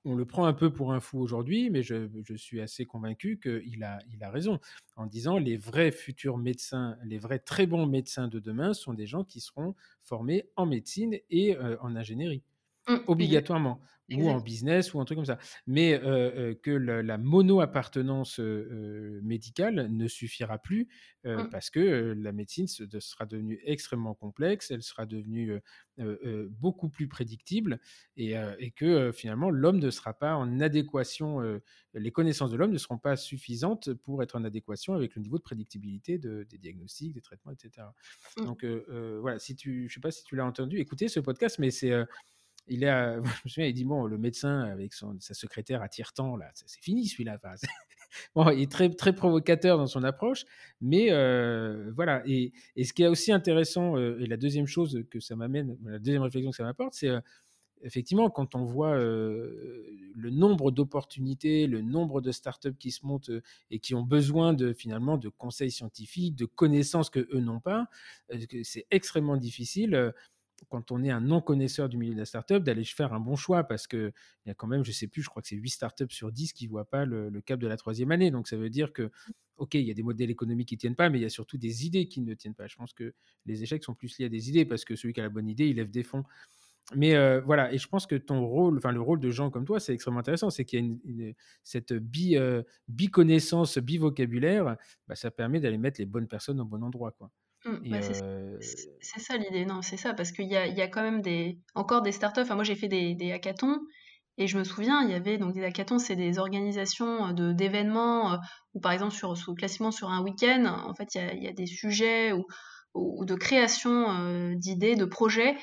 on le prend un peu pour un fou aujourd'hui, mais je, suis assez convaincu qu'il a, il a raison en disant les vrais futurs médecins, les vrais très bons médecins de demain sont des gens qui seront formés en médecine et euh, en ingénierie. Mmh, obligatoirement, ou en business, ou un truc comme ça. Mais que la, mono-appartenance médicale ne suffira plus mmh. parce que la médecine sera devenue extrêmement complexe, elle sera devenue beaucoup plus prédictible et, que finalement l'homme ne sera pas en adéquation, les connaissances de l'homme ne seront pas suffisantes pour être en adéquation avec le niveau de prédictibilité des diagnostics, des traitements, etc. Mmh. Donc voilà, si tu, je ne sais pas si tu l'as entendu, écoutez ce podcast, mais c'est il a, je me souviens, il dit bon, le médecin avec sa secrétaire à tire-temps, là, c'est fini celui-là. bon, il est très, très provocateur dans son approche, mais euh, voilà. Et, ce qui est aussi intéressant, euh, et la deuxième chose que ça m'amène, la deuxième réflexion que ça m'apporte, c'est euh, effectivement quand on voit le nombre d'opportunités, le nombre de startups qui se montent et qui ont besoin de finalement de conseils scientifiques, de connaissances que eux n'ont pas, c'est extrêmement difficile quand on est un non-connaisseur du milieu de la startup, d'aller faire un bon choix parce qu'il y a quand même, je ne sais plus, je crois que c'est 8 startups sur 10 qui ne voient pas le, cap de la troisième année. Donc ça veut dire que, OK, il y a des modèles économiques qui ne tiennent pas, mais il y a surtout des idées qui ne tiennent pas. Je pense que les échecs sont plus liés à des idées parce que celui qui a la bonne idée, il lève des fonds. Mais euh, voilà, et je pense que ton rôle, enfin le rôle de gens comme toi, c'est extrêmement intéressant. C'est qu'il y a cette bi, euh, bi-connaissance, bi-vocabulaire, bah, ça permet d'aller mettre les bonnes personnes au bon endroit. Quoi. Mmh, bah, c'est ça l'idée, non, c'est ça, parce qu'il y a, y a quand même des, encore des startups. Enfin, moi, j'ai fait des, des hackathons, et je me souviens, il y avait donc des hackathons, c'est des organisations de d'événements où, par exemple, sur, classiquement sur un week-end, en fait, il y a, y a, des sujets ou, ou de création d'idées, de projets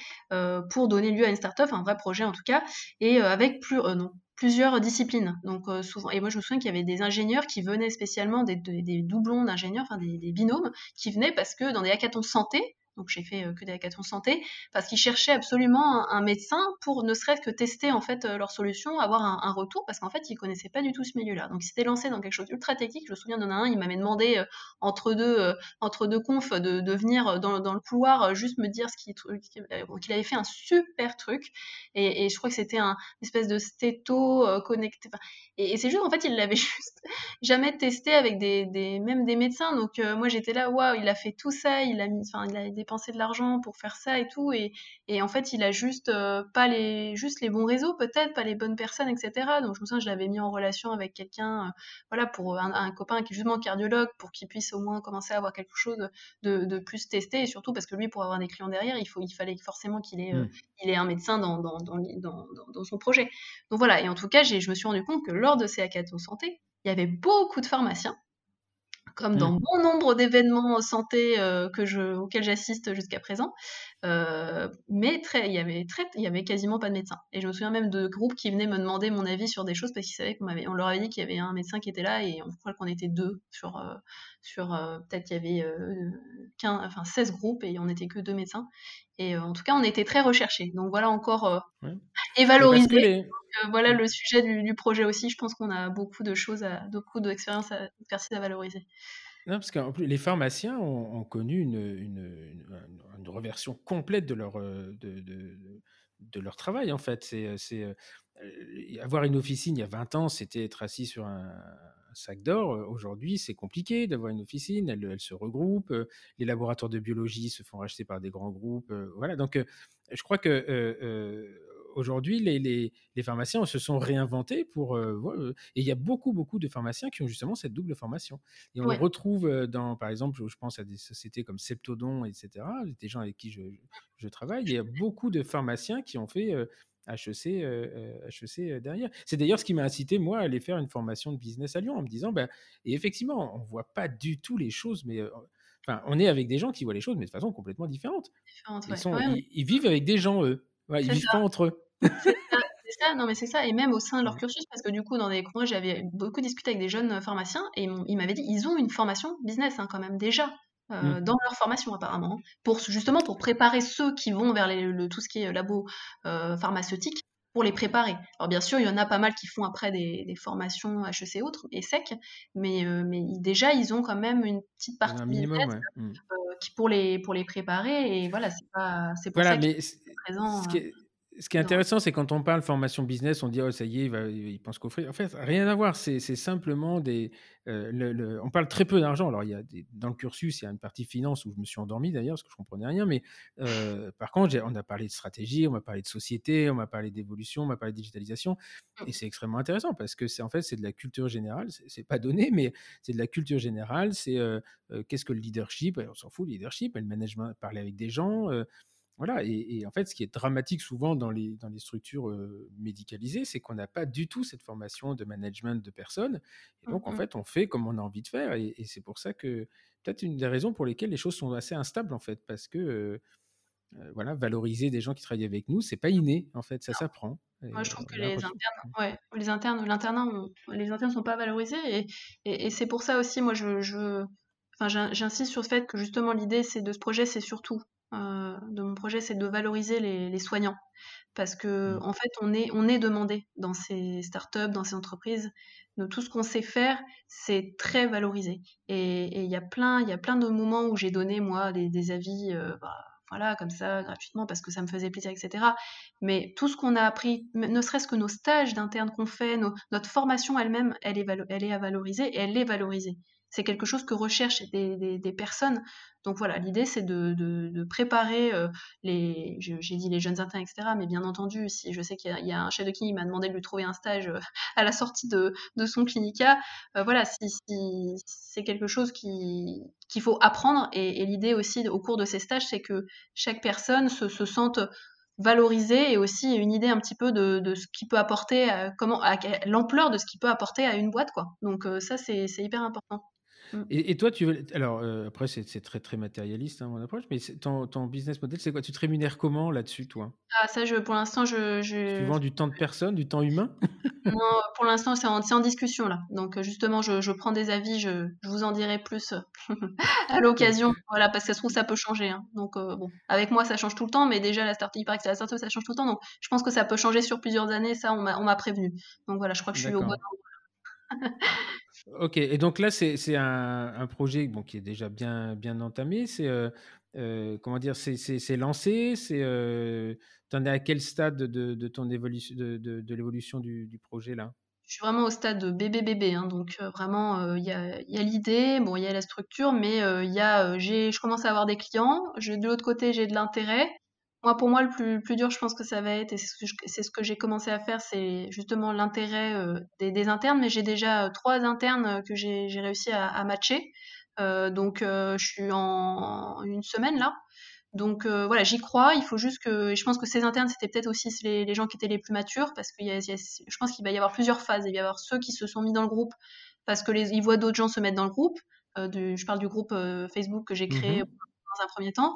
pour donner lieu à une startup, un vrai projet en tout cas, et avec plus, non, plusieurs disciplines. Donc euh, souvent, et moi je me souviens qu'il y avait des ingénieurs qui venaient spécialement des, doublons d'ingénieurs, enfin des, des, binômes, qui venaient parce que dans des hackathons santé, donc j'ai fait euh, que des hackathons santé, parce qu'ils cherchaient absolument un, médecin pour ne serait-ce que tester en fait euh, leur solution, avoir un, retour, parce qu'en fait ils connaissaient pas du tout ce milieu-là. Donc ils s'étaient lancés dans quelque chose d'ultra technique. Je me souviens d'un un, il m'avait demandé euh, entre deux entre deux confs de, venir dans, le couloir juste me dire ce qu'il qu'il avait fait un super truc, et, je crois que c'était un espèce de stéto connecté. et, c'est juste en fait il l'avait juste jamais testé avec des, même des médecins. Donc moi j'étais là, waouh, il a fait tout ça, il a mis, enfin il a dépenser de l'argent pour faire ça et tout. Et, et en fait, il a juste euh, pas les, juste les bons réseaux, peut-être, pas les bonnes personnes, etc. Donc, je me souviens, je l'avais mis en relation avec quelqu'un, euh, voilà, pour un, copain qui est justement cardiologue, pour qu'il puisse au moins commencer à avoir quelque chose de, de, plus testé. Et surtout parce que lui, pour avoir des clients derrière, il, faut, il fallait forcément qu'il ait, euh, mmh. il ait un médecin dans, dans, dans, dans, son projet. Donc voilà. Et en tout cas, je me suis rendu compte que lors de ces hackathons santé, il y avait beaucoup de pharmaciens comme dans mmh. bon nombre d'événements santé euh, que je, auxquels j'assiste jusqu'à présent, mais très, il y avait très, il y avait quasiment pas de médecins. Et je me souviens même de groupes qui venaient me demander mon avis sur des choses parce qu'ils savaient qu'on avait, on leur avait dit qu'il y avait un médecin qui était là et on croit qu'on était deux sur, sur peut-être qu'il y avait 15, enfin 16 groupes et on n'était que deux médecins. Et en tout cas, on était très recherchés. Donc voilà encore ouais. et valorisé. voilà le sujet du, projet aussi. Je pense qu'on a beaucoup de choses, à, beaucoup d'expériences, à, à valoriser. Non, parce que les pharmaciens ont, connu une, une, une, reversion complète de leur, euh, de, de, de leur travail, en fait. C'est, c'est, euh, avoir une officine il y a 20 ans, c'était être assis sur un, sac d'or. Aujourd'hui, c'est compliqué d'avoir une officine, elle, elle, se regroupe, les laboratoires de biologie se font racheter par des grands groupes. Voilà, donc je crois que aujourd'hui, les, les, pharmaciens se sont réinventés pour. Euh, et il y a beaucoup, beaucoup de pharmaciens qui ont justement cette double formation. Et on le retrouve dans, par exemple, je pense à des sociétés comme Septodon, etc., des gens avec qui je, je travaille. Il y a beaucoup de pharmaciens qui ont fait. HEC, HEC derrière. C'est d'ailleurs ce qui m'a incité, moi, à aller faire une formation de business à Lyon en me disant, ben, et effectivement, on ne voit pas du tout les choses, mais enfin, on est avec des gens qui voient les choses, mais de façon complètement différente. ils, sont, ils, vivent avec des gens, eux. Ouais, ils vivent pas entre eux. C'est ça, non mais c'est ça, et même au sein de leur cursus, parce que du coup, dans des moi j'avais beaucoup discuté avec des jeunes pharmaciens, et ils m'avaient dit, ils ont une formation business hein, quand même déjà, euh, mmh. dans leur formation apparemment, pour justement pour préparer ceux qui vont vers le, tout ce qui est labo euh, pharmaceutique, pour les préparer. Alors bien sûr, il y en a pas mal qui font après des, formations HEC et autres, et sec, mais, euh, mais déjà ils ont quand même une petite partie minimum, mmh. qui pour les pour les préparer, et voilà, c'est pas c'est pour ça mais présent ce qui est intéressant, c'est quand on parle formation business, on dit oh ça y est, il, va, il pense qu'offrir. En fait, rien à voir. C'est simplement des. Euh, le, on parle très peu d'argent. Alors il y a des, dans le cursus, il y a une partie finance où je me suis endormi d'ailleurs parce que je comprenais rien. Mais euh, par contre, on a parlé de stratégie, on m'a parlé de société, on m'a parlé d'évolution, on m'a parlé de digitalisation, mmh. et c'est extrêmement intéressant parce que c'est en fait c'est de la culture générale. C'est pas donné, mais c'est de la culture générale. C'est euh, qu'est-ce que le leadership? On s'en fout, le leadership, le management, parler avec des gens. Voilà, et, en fait, ce qui est dramatique souvent dans les, dans les structures médicalisées, c'est qu'on n'a pas du tout cette formation de management de personnes. Et donc, en mmh fait, on fait comme on a envie de faire. Et, c'est pour ça que, peut-être une des raisons pour lesquelles les choses sont assez instables, en fait, parce que, voilà, valoriser des gens qui travaillent avec nous, c'est pas inné, en fait, ça s'apprend. Moi, je trouve que les internes, ouais, les internes, l'internat, les internes sont pas valorisés. Et, et c'est pour ça aussi, moi, je, je enfin, j'insiste sur le fait que justement, l'idée, c'est de ce projet, c'est surtout euh, de mon projet, c'est de valoriser les, soignants. Parce que, mmh. en fait, on est, on est demandé dans ces startups, dans ces entreprises. De tout ce qu'on sait faire, c'est très valorisé. Et il y, a plein, y a plein de moments où j'ai donné, moi, des, avis. Euh, bah, voilà, comme ça, gratuitement, parce que ça me faisait plaisir, etc. Mais tout ce qu'on a appris, ne serait-ce que nos stages d'interne qu'on fait, notre formation elle-même, elle est, elle est à valoriser et elle est valorisée c'est quelque chose que recherchent des, personnes. Donc voilà, l'idée c'est de, préparer euh, les, j'ai dit les jeunes internes, etc. Mais bien entendu, si je sais qu'il y, a un chef de clinique qui m'a demandé de lui trouver un stage euh, à la sortie de, son clinica, euh, voilà, si, c'est quelque chose qu'il faut apprendre. Et, l'idée aussi au cours de ces stages, c'est que chaque personne se, sente valorisée et aussi une idée un petit peu de, ce qui peut apporter, comment, l'ampleur de ce qui peut apporter à une boîte, quoi. Donc ça, c'est hyper important. Mmh. Et, toi, tu veux. Alors, euh, après, c'est très, très matérialiste, hein, mon approche, mais ton, ton, business model, c'est quoi? Tu te rémunères comment là-dessus, toi? Ah, ça, je, pour l'instant, je, je, Tu vends du temps de personne, du temps humain? Non, pour l'instant, c'est en, en, discussion, là. Donc, justement, je, je prends des avis, je, vous en dirai plus à l'occasion. Voilà, parce que ça se trouve, ça peut changer. Hein. Donc, euh, bon, avec moi, ça change tout le temps, mais déjà, la start il paraît que la startup, ça change tout le temps. Donc, je pense que ça peut changer sur plusieurs années. Ça, on m'a prévenu. Donc, voilà, je crois que je suis au bon endroit. Ok, et donc là, c'est un, projet bon, qui est déjà bien, bien entamé. C'est euh, euh, comment dire, c'est lancé. C'est euh, en es à quel stade de, ton évolution, de, de, l'évolution du, projet là? Je suis vraiment au stade de bébé bébé, hein, donc vraiment il y a, l'idée, bon il y a la structure, mais il y a, je commence à avoir des clients. de l'autre côté, j'ai de l'intérêt. Moi, pour moi, le plus, plus dur, je pense que ça va être, et c'est ce que j'ai commencé à faire, c'est justement l'intérêt euh, des, internes, mais j'ai déjà euh, trois internes euh, que j'ai réussi à, matcher. donc, je suis en une semaine là. Donc voilà, j'y crois. Il faut juste que, je pense que ces internes, c'était peut-être aussi les, gens qui étaient les plus matures, parce que je pense qu'il va y avoir plusieurs phases. Il va y avoir ceux qui se sont mis dans le groupe parce que les, ils voient d'autres gens se mettre dans le groupe. je parle du groupe Facebook que j'ai créé mmh dans un premier temps.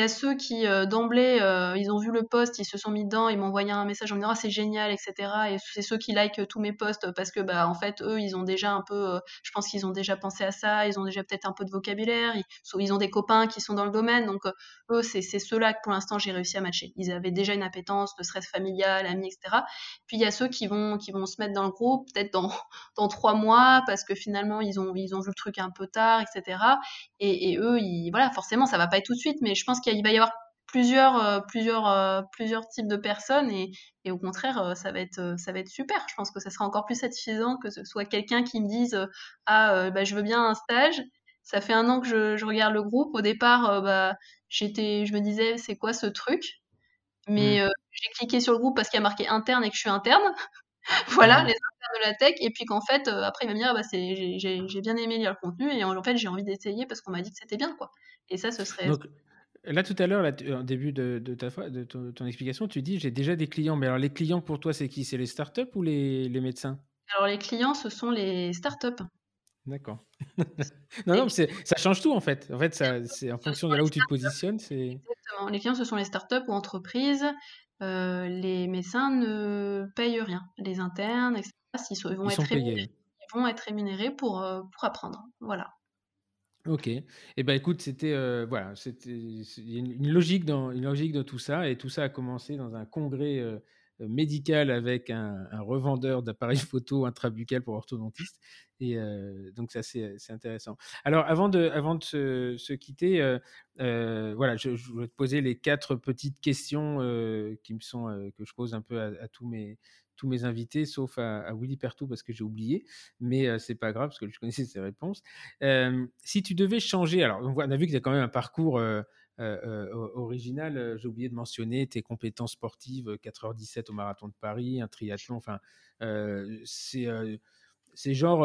Il y a ceux qui euh, d'emblée, euh, ils ont vu le post, ils se sont mis dedans, ils m'ont envoyé un message en me disant ah, c'est génial, etc. Et c'est ceux qui like tous mes posts parce que bah en fait eux ils ont déjà un peu, euh, je pense qu'ils ont déjà pensé à ça, ils ont déjà peut-être un peu de vocabulaire, ils, ont des copains qui sont dans le domaine, donc eux c'est ceux-là que pour l'instant j'ai réussi à matcher. Ils avaient déjà une appétence de stress familial, amis, etc. Puis il y a ceux qui vont qui vont se mettre dans le groupe peut-être dans dans trois mois parce que finalement ils ont ils ont vu le truc un peu tard, etc. Et, et eux ils voilà forcément ça va pas être tout de suite, mais je pense qu'il va y avoir plusieurs, euh, plusieurs, euh, plusieurs types de personnes et, et au contraire, euh, ça, va être, ça va être super. Je pense que ça sera encore plus satisfaisant que ce soit quelqu'un qui me dise Ah, bah, je veux bien un stage. Ça fait un an que je, je regarde le groupe. Au départ, bah, j'étais, je me disais C'est quoi ce truc? Mais mmh. j'ai cliqué sur le groupe parce qu'il y a marqué interne et que je suis interne. voilà, mmh. les internes de la tech. Et puis qu'en fait, après, il va me dire bah, J'ai bien aimé lire le contenu et en fait, j'ai envie d'essayer parce qu'on m'a dit que c'était bien. quoi. Et ça, ce serait. Là, tout à l'heure, au début de, ta, de ton, explication, tu dis j'ai déjà des clients. Mais alors, les clients pour toi, c'est qui? C'est les startups ou les, les médecins? Alors, les clients, ce sont les startups. D'accord. non, non, ça change tout en fait. En fait, c'est en fonction de là où tu te positionnes. Exactement. Les clients, ce sont les startups ou entreprises. Euh, les médecins ne payent rien. Les internes, etc. Ils, vont, être rémunérés, ils vont être rémunérés pour, euh, pour apprendre. Voilà. Ok. Eh ben écoute, c'était euh, voilà, c'était il y a une logique dans une logique dans tout ça et tout ça a commencé dans un congrès euh, médical avec un, revendeur d'appareils photo intrabuccal pour orthodontistes et euh, donc ça c'est intéressant. Alors avant de avant de se, quitter, voilà, je, je, voulais te poser les quatre petites questions qui me sont que je pose un peu à tous mes tous mes invités, sauf à, Willy Pertou parce que j'ai oublié, mais ce c'est pas grave parce que je connaissais ses réponses. si tu devais changer, alors on, a vu que tu as quand même un parcours original, j'ai oublié de mentionner tes compétences sportives, 4h17 au marathon de Paris, un triathlon, enfin, c'est genre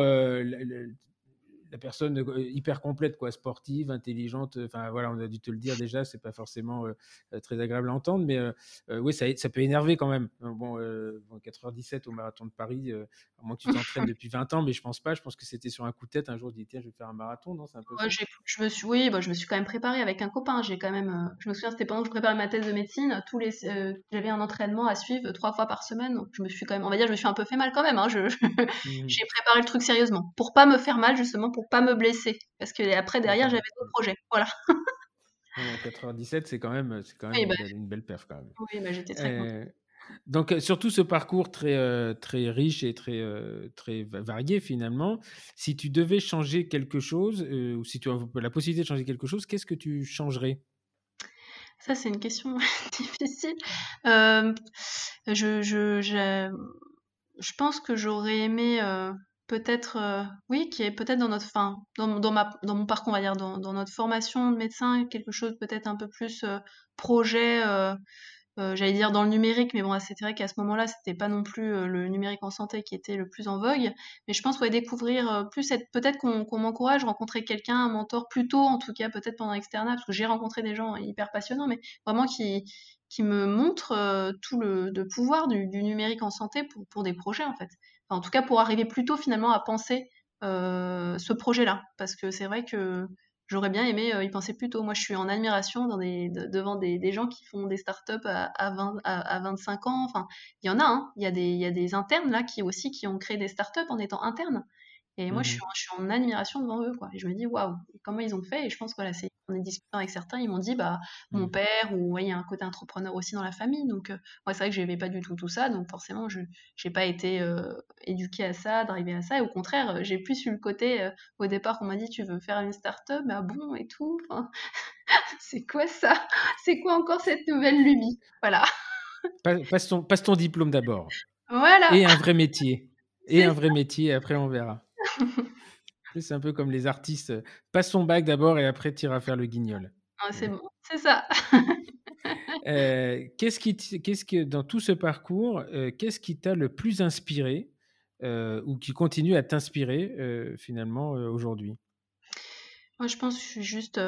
la personne euh, hyper complète, quoi, sportive, intelligente. Enfin voilà, on a dû te le dire déjà, c'est pas forcément euh, très agréable à entendre, mais euh, oui, ça, ça, peut énerver quand même. Bon, 4h17 au marathon de Paris, à moins que tu t'entraînes depuis 20 ans, mais je pense pas. Je pense que c'était sur un coup de tête. Un jour, je dis tiens, je vais faire un marathon, non C'est un peu. je me suis, oui, bah, je me suis quand même préparé avec un copain. J'ai quand même, je me souviens, c'était pendant que je préparais ma thèse de médecine. Tous les, j'avais un entraînement à suivre trois fois par semaine, donc je me suis quand même, on va dire, je me suis un peu fait mal quand même. Hein, je, mmh. j'ai préparé le truc sérieusement pour pas me faire mal justement pour pas me blesser. Parce que après, derrière, j'avais d'autres projets. Voilà. 97, c'est quand même, c'est quand même bah une, belle perf quand même. Oui, bah, j'étais très euh, Donc euh, surtout ce parcours très euh, très riche et très très varié finalement. Si tu devais changer quelque chose ou si tu as la possibilité de changer quelque chose, qu'est-ce que tu changerais? Ça c'est une question difficile. je, je, je, je, pense que j'aurais aimé peut-être, euh, oui, qui est peut-être dans notre, fin, dans, dans, mon parcours, on va dire, dans, notre formation de médecin, quelque chose peut-être un peu plus euh, projet, euh, j'allais dire dans le numérique, mais bon, c'est vrai qu'à ce moment-là, c'était pas non plus le numérique en santé qui était le plus en vogue. Mais je pense qu'on va découvrir plus, peut-être qu'on qu'on m'encourage, rencontrer quelqu'un, un mentor, plus tôt, en tout cas, peut-être pendant l'externat, parce que j'ai rencontré des gens hyper passionnants, mais vraiment qui, qui me montrent tout le, pouvoir du, du numérique en santé pour, pour des projets, en fait en tout cas pour arriver plus tôt finalement à penser euh, ce projet-là. Parce que c'est vrai que j'aurais bien aimé euh, y penser plus tôt. Moi, je suis en admiration devant des, gens qui font des startups à, à, 20, à, 25 ans. Enfin, il y en a, hein. il, y a des, il y a des internes là qui aussi qui ont créé des startups en étant internes. Et moi, je, suis, mmh je, suis, en admiration devant eux, quoi. Et je me dis, waouh, comment ils ont fait? Et je pense que voilà, c'est en discutant avec certains, ils m'ont dit, bah, mon mmh. père, ou il y a un côté entrepreneur aussi dans la famille. Donc, euh, moi, c'est vrai que je n'avais pas du tout tout ça. Donc, forcément, je n'ai pas été euh, éduquée à ça, d'arriver à ça. Et au contraire, euh, j'ai plus eu le côté, au départ, on m'a dit, tu veux faire une start-up? Bah bon, et tout. c'est quoi ça? C'est quoi encore cette nouvelle lubie? Voilà. Passe ton, passe ton diplôme d'abord. Voilà. Et un vrai métier. Et un vrai métier, après on verra. C'est un peu comme les artistes. Passe son bac d'abord et après tire à faire le guignol. Ah, c'est bon, c'est ça. Euh, qu'est-ce qui, qu'est-ce que dans tout ce parcours, euh, qu'est-ce qui t'a le plus inspiré euh, ou qui continue à t'inspirer finalement aujourd'hui? Moi, je pense que je suis juste,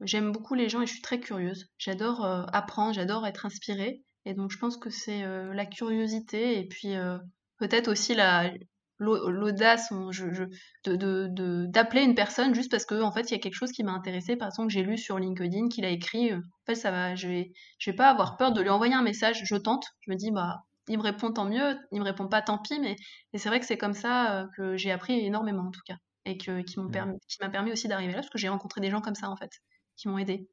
j'aime beaucoup les gens et je suis très curieuse. J'adore apprendre, j'adore être inspirée, et donc je pense que c'est la curiosité et puis peut-être aussi la l'audace de, d'appeler une personne juste parce que en fait il y a quelque chose qui m'a intéressé par exemple que j'ai lu sur LinkedIn qu'il a écrit en fait ça va je vais je vais pas avoir peur de lui envoyer un message. Je tente je me dis bah il me répond tant mieux. Il me répond pas tant pis. Mais c'est vrai que c'est comme ça que j'ai appris énormément en tout cas et que, qui m'ont mmh. permis qui m'a permis aussi d'arriver là parce que j'ai rencontré des gens comme ça en fait qui m'ont aidé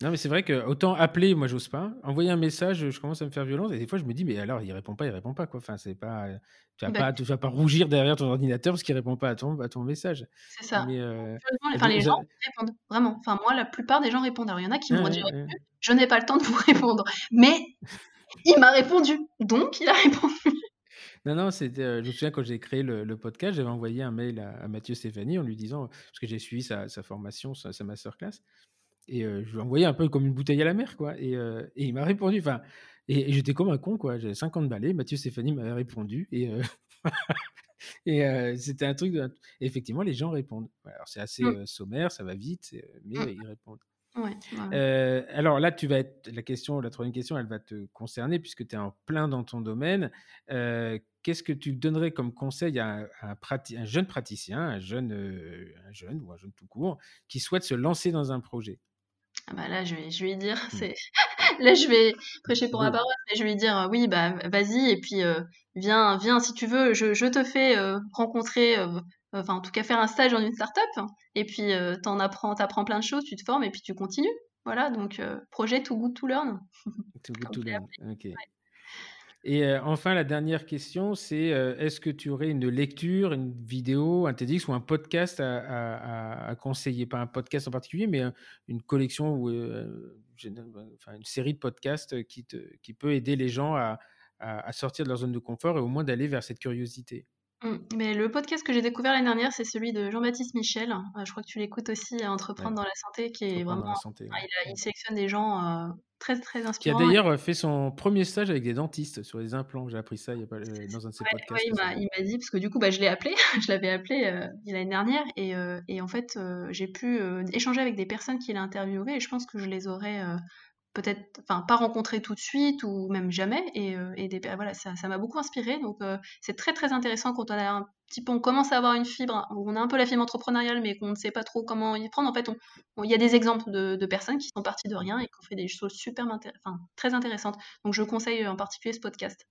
non, mais c'est vrai que autant appeler, moi, j'ose pas. Envoyer un message, je commence à me faire violence. Et des fois, je me dis, mais alors, il répond pas, il répond pas, quoi. Enfin, c'est pas. Tu vas, bah pas, tu vas pas rougir derrière ton ordinateur parce qu'il répond pas à ton, à ton message. C'est ça. Mais, euh, enfin, les gens répondent, vraiment. Enfin, moi, la plupart des gens répondent. Alors, il y en a qui m'ont dit, je n'ai pas le temps de vous répondre. Mais il m'a répondu. Donc, il a répondu. Non, non, c'était. Euh, je me souviens quand j'ai créé le, podcast, j'avais envoyé un mail à, Mathieu Stéphanie en lui disant, parce que j'ai suivi sa, sa formation, sa, sa masterclass, et je lui ai envoyé un peu comme une bouteille à la mer, quoi. Et, et il m'a répondu. Enfin, et, j'étais comme un con, quoi. J'avais 50 balais. Mathieu Stéphanie m'avait répondu. Et, et c'était un truc. De... effectivement, les gens répondent. Alors, c'est assez mmh. sommaire, ça va vite, mais mmh. ils répondent. Ouais, alors là, tu vas être la question, la troisième question, elle va te concerner puisque tu es en plein dans ton domaine. Qu'est-ce que tu donnerais comme conseil à, un, un, jeune praticien, un jeune, un jeune ou un jeune tout court, qui souhaite se lancer dans un projet? Ah bah là, je vais, je vais dire, mmh. c'est là, je vais prêcher pour la parole, mais je vais dire, oui, bah vas-y, et puis viens, viens si tu veux, je, je te fais rencontrer, enfin en tout cas faire un stage dans une start-up, et puis t'en apprends, t'apprends plein de choses, tu te formes, et puis tu continues. Voilà, donc projet to good to learn. To good to learn, ok. Et euh, enfin, la dernière question, c'est euh, est-ce que tu aurais une lecture, une vidéo, un TEDx ou un podcast à, conseiller? Pas un podcast en particulier, mais une collection ou euh, enfin, une série de podcasts qui, peut aider les gens à, sortir de leur zone de confort et au moins d'aller vers cette curiosité? Mmh, mais le podcast que j'ai découvert l'année dernière, c'est celui de Jean-Baptiste Michel. je crois que tu l'écoutes aussi, Entreprendre dans la santé, qui est vraiment. Ah, il, sélectionne des gens très très Qui a d'ailleurs fait son premier stage avec des dentistes sur les implants. J'ai appris ça il y a pas, euh, dans un de ses podcasts. il m'a dit, parce que du coup, bah, je l'ai appelé, je l'avais appelé euh, l'année dernière, et, euh, et, en fait, j'ai pu échanger avec des personnes qu'il a interviewées, et je pense que je les aurais peut-être, enfin, pas rencontrées tout de suite, ou même jamais, et, et des, voilà, ça m'a beaucoup inspiré, donc c'est très très intéressant quand on a un petit peu, on commence à avoir une fibre, on a un peu la fibre entrepreneuriale, mais qu'on ne sait pas trop comment y prendre. En fait, il y a des exemples de, personnes qui sont parties de rien et qui ont fait des choses super enfin, très intéressantes. Donc, je conseille en particulier ce podcast.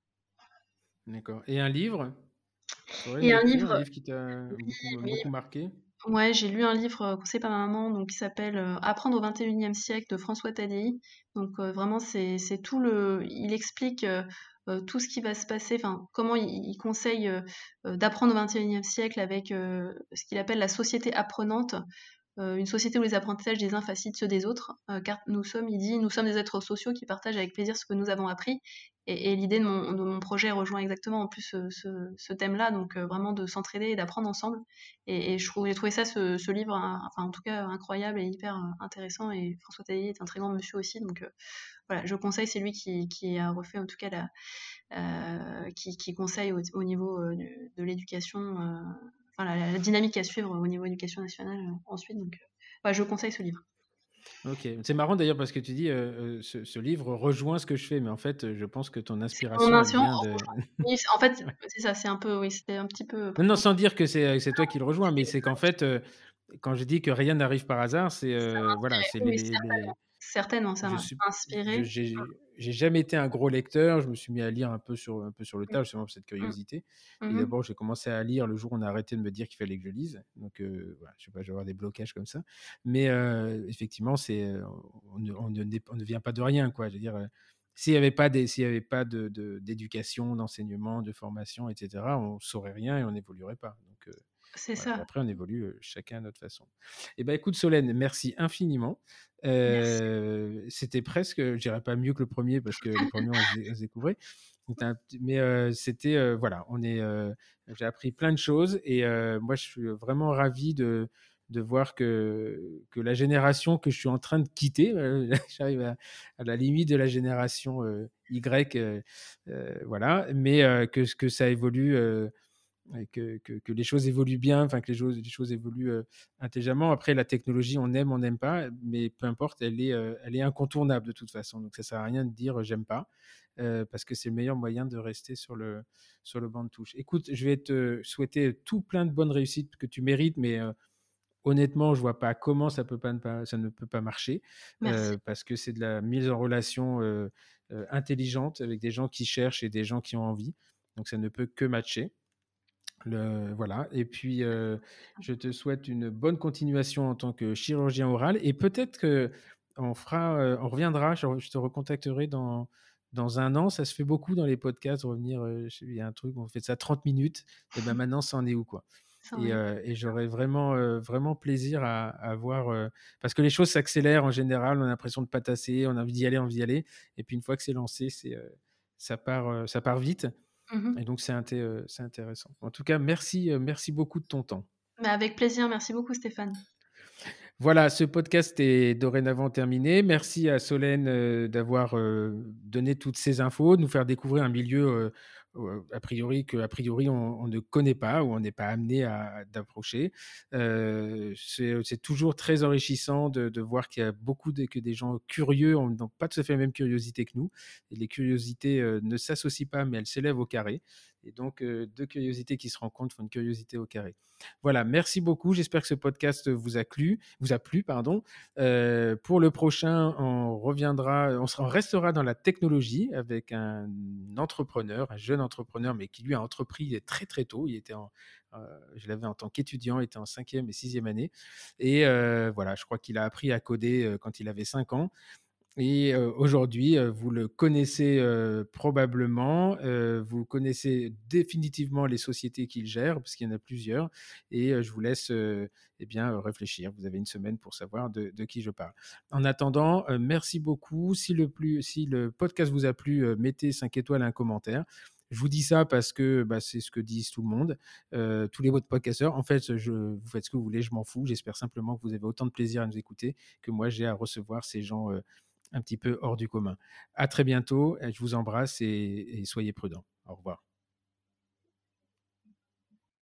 D'accord. Et un livre? Et un livre, qui t'a beaucoup, marqué? Ouais, j'ai lu un livre euh, conseillé par ma maman donc, qui s'appelle euh, Apprendre au 21e siècle de François Tadei. Donc euh, vraiment, c'est tout le. Il explique euh, tout ce qui va se passer, enfin comment il, conseille d'apprendre au XXIe siècle avec ce qu'il appelle la société apprenante, une société où les apprentissages des uns facilitent ceux des autres, car nous sommes, il dit, nous sommes des êtres sociaux qui partagent avec plaisir ce que nous avons appris. Et, l'idée de mon, projet rejoint exactement en plus ce, thème-là, donc vraiment de s'entraider et d'apprendre ensemble. Et, j'ai trouvé ça, ce, livre, enfin en tout cas incroyable et hyper intéressant. Et François Taillier est un très grand monsieur aussi, donc voilà, je conseille, c'est lui qui, a refait en tout cas la, euh, qui, conseille au, niveau euh, de, l'éducation, euh, enfin, la, dynamique à suivre au niveau éducation nationale ensuite. Donc, je conseille ce livre. Ok, c'est marrant d'ailleurs parce que tu dis ce, livre rejoint ce que je fais, mais en fait, je pense que ton inspiration. Vient de... en fait, c'est ça, c'est un peu, oui, c'était un petit peu. Non, sans dire que c'est toi qui le rejoins, mais c'est qu'en fait, quand je dis que rien n'arrive par hasard, c'est voilà, c'est les, Certainement, ça m'a inspiré. J'ai jamais été un gros lecteur. Je me suis mis à lire un peu sur, un peu sur le mmh. tas, justement pour cette mmh. curiosité. Et mmh d'abord, j'ai commencé à lire le jour où on a arrêté de me dire qu'il fallait que je lise. Donc, euh, voilà, je sais pas, je vais avoir des blocages comme ça. Mais euh, effectivement, c'est, euh, on, ne, on, ne, vient pas de rien, quoi. Je veux dire, s'il n'y avait pas s'il y avait pas de, d'éducation, d'enseignement, de formation, etc., on saurait rien et on n'évoluerait pas. Donc, c'est ça. Après, on évolue chacun à notre façon. Eh ben, écoute, Solène, merci infiniment. c'était presque, je dirais pas mieux que le premier parce que le premier, on se découvrait. Mais c'était, voilà, on est, j'ai appris plein de choses et moi, je suis vraiment ravi de, de voir que, que la génération que je suis en train de quitter, j'arrive à, à, la limite de la génération Y, voilà, mais que, que ça évolue que, que, les choses évoluent bien, enfin que les choses, les choses évoluent euh, intelligemment. Après, la technologie, on aime, on n'aime pas, mais peu importe, elle est, euh, elle est incontournable de toute façon. Donc ça sert à rien de dire j'aime pas. parce que c'est le meilleur moyen de rester sur le, sur le banc de touche. Écoute, je vais te souhaiter tout plein de bonnes réussites que tu mérites, mais honnêtement, je vois pas comment ça, peut pas, ça ne peut pas marcher, parce que c'est de la mise en relation intelligente avec des gens qui cherchent et des gens qui ont envie. Donc ça ne peut que matcher. Le, voilà. Et puis, je te souhaite une bonne continuation en tant que chirurgien oral. Et peut-être que on fera, on reviendra. Je, te recontacterai dans dans un an. Ça se fait beaucoup dans les podcasts. Revenir, il y a un truc, on fait ça 30 minutes. Et ben maintenant, ça en est où quoi et, et j'aurais vraiment, vraiment plaisir à, à voir. parce que les choses s'accélèrent en général. On a l'impression de patasser. On a envie d'y aller, on a envie d'y aller. Et puis une fois que c'est lancé, c'est ça part, ça part vite. Mmh et donc, c'est intéressant. En tout cas, merci, merci beaucoup de ton temps. Mais avec plaisir. Merci beaucoup, Stéphane. Voilà, ce podcast est dorénavant terminé. Merci à Solène d'avoir donné toutes ces infos, de nous faire découvrir un milieu a priori que a priori on, ne connaît pas ou on n'est pas amené à, d'approcher. C'est, toujours très enrichissant de, voir qu'il y a beaucoup de, que des gens curieux n'ont pas tout à fait la même curiosité que nous. Et les curiosités ne s'associent pas, mais elles s'élèvent au carré. Et donc, euh, deux curiosités qui se rencontrent font une curiosité au carré. Voilà, merci beaucoup. J'espère que ce podcast vous a plu. Vous a plu pardon. Euh, pour le prochain, on reviendra, on, restera dans la technologie avec un entrepreneur, un jeune entrepreneur, mais qui lui a entrepris très très tôt. Il était en, euh, je l'avais en tant qu'étudiant, était en cinquième et sixième année. Et voilà, je crois qu'il a appris à coder quand il avait cinq ans. Et aujourd'hui, vous le connaissez probablement, vous connaissez définitivement les sociétés qu'il gère, parce qu'il y en a plusieurs, et je vous laisse eh bien, réfléchir. Vous avez une semaine pour savoir de, qui je parle. En attendant, merci beaucoup. Si le, podcast vous a plu, mettez 5 étoiles et un commentaire. Je vous dis ça parce que bah, c'est ce que disent tout le monde, tous les autres podcasteurs. En fait, vous faites ce que vous voulez, je m'en fous. J'espère simplement que vous avez autant de plaisir à nous écouter que moi j'ai à recevoir ces gens un petit peu hors du commun. À très bientôt, je vous embrasse et, soyez prudents. Au revoir.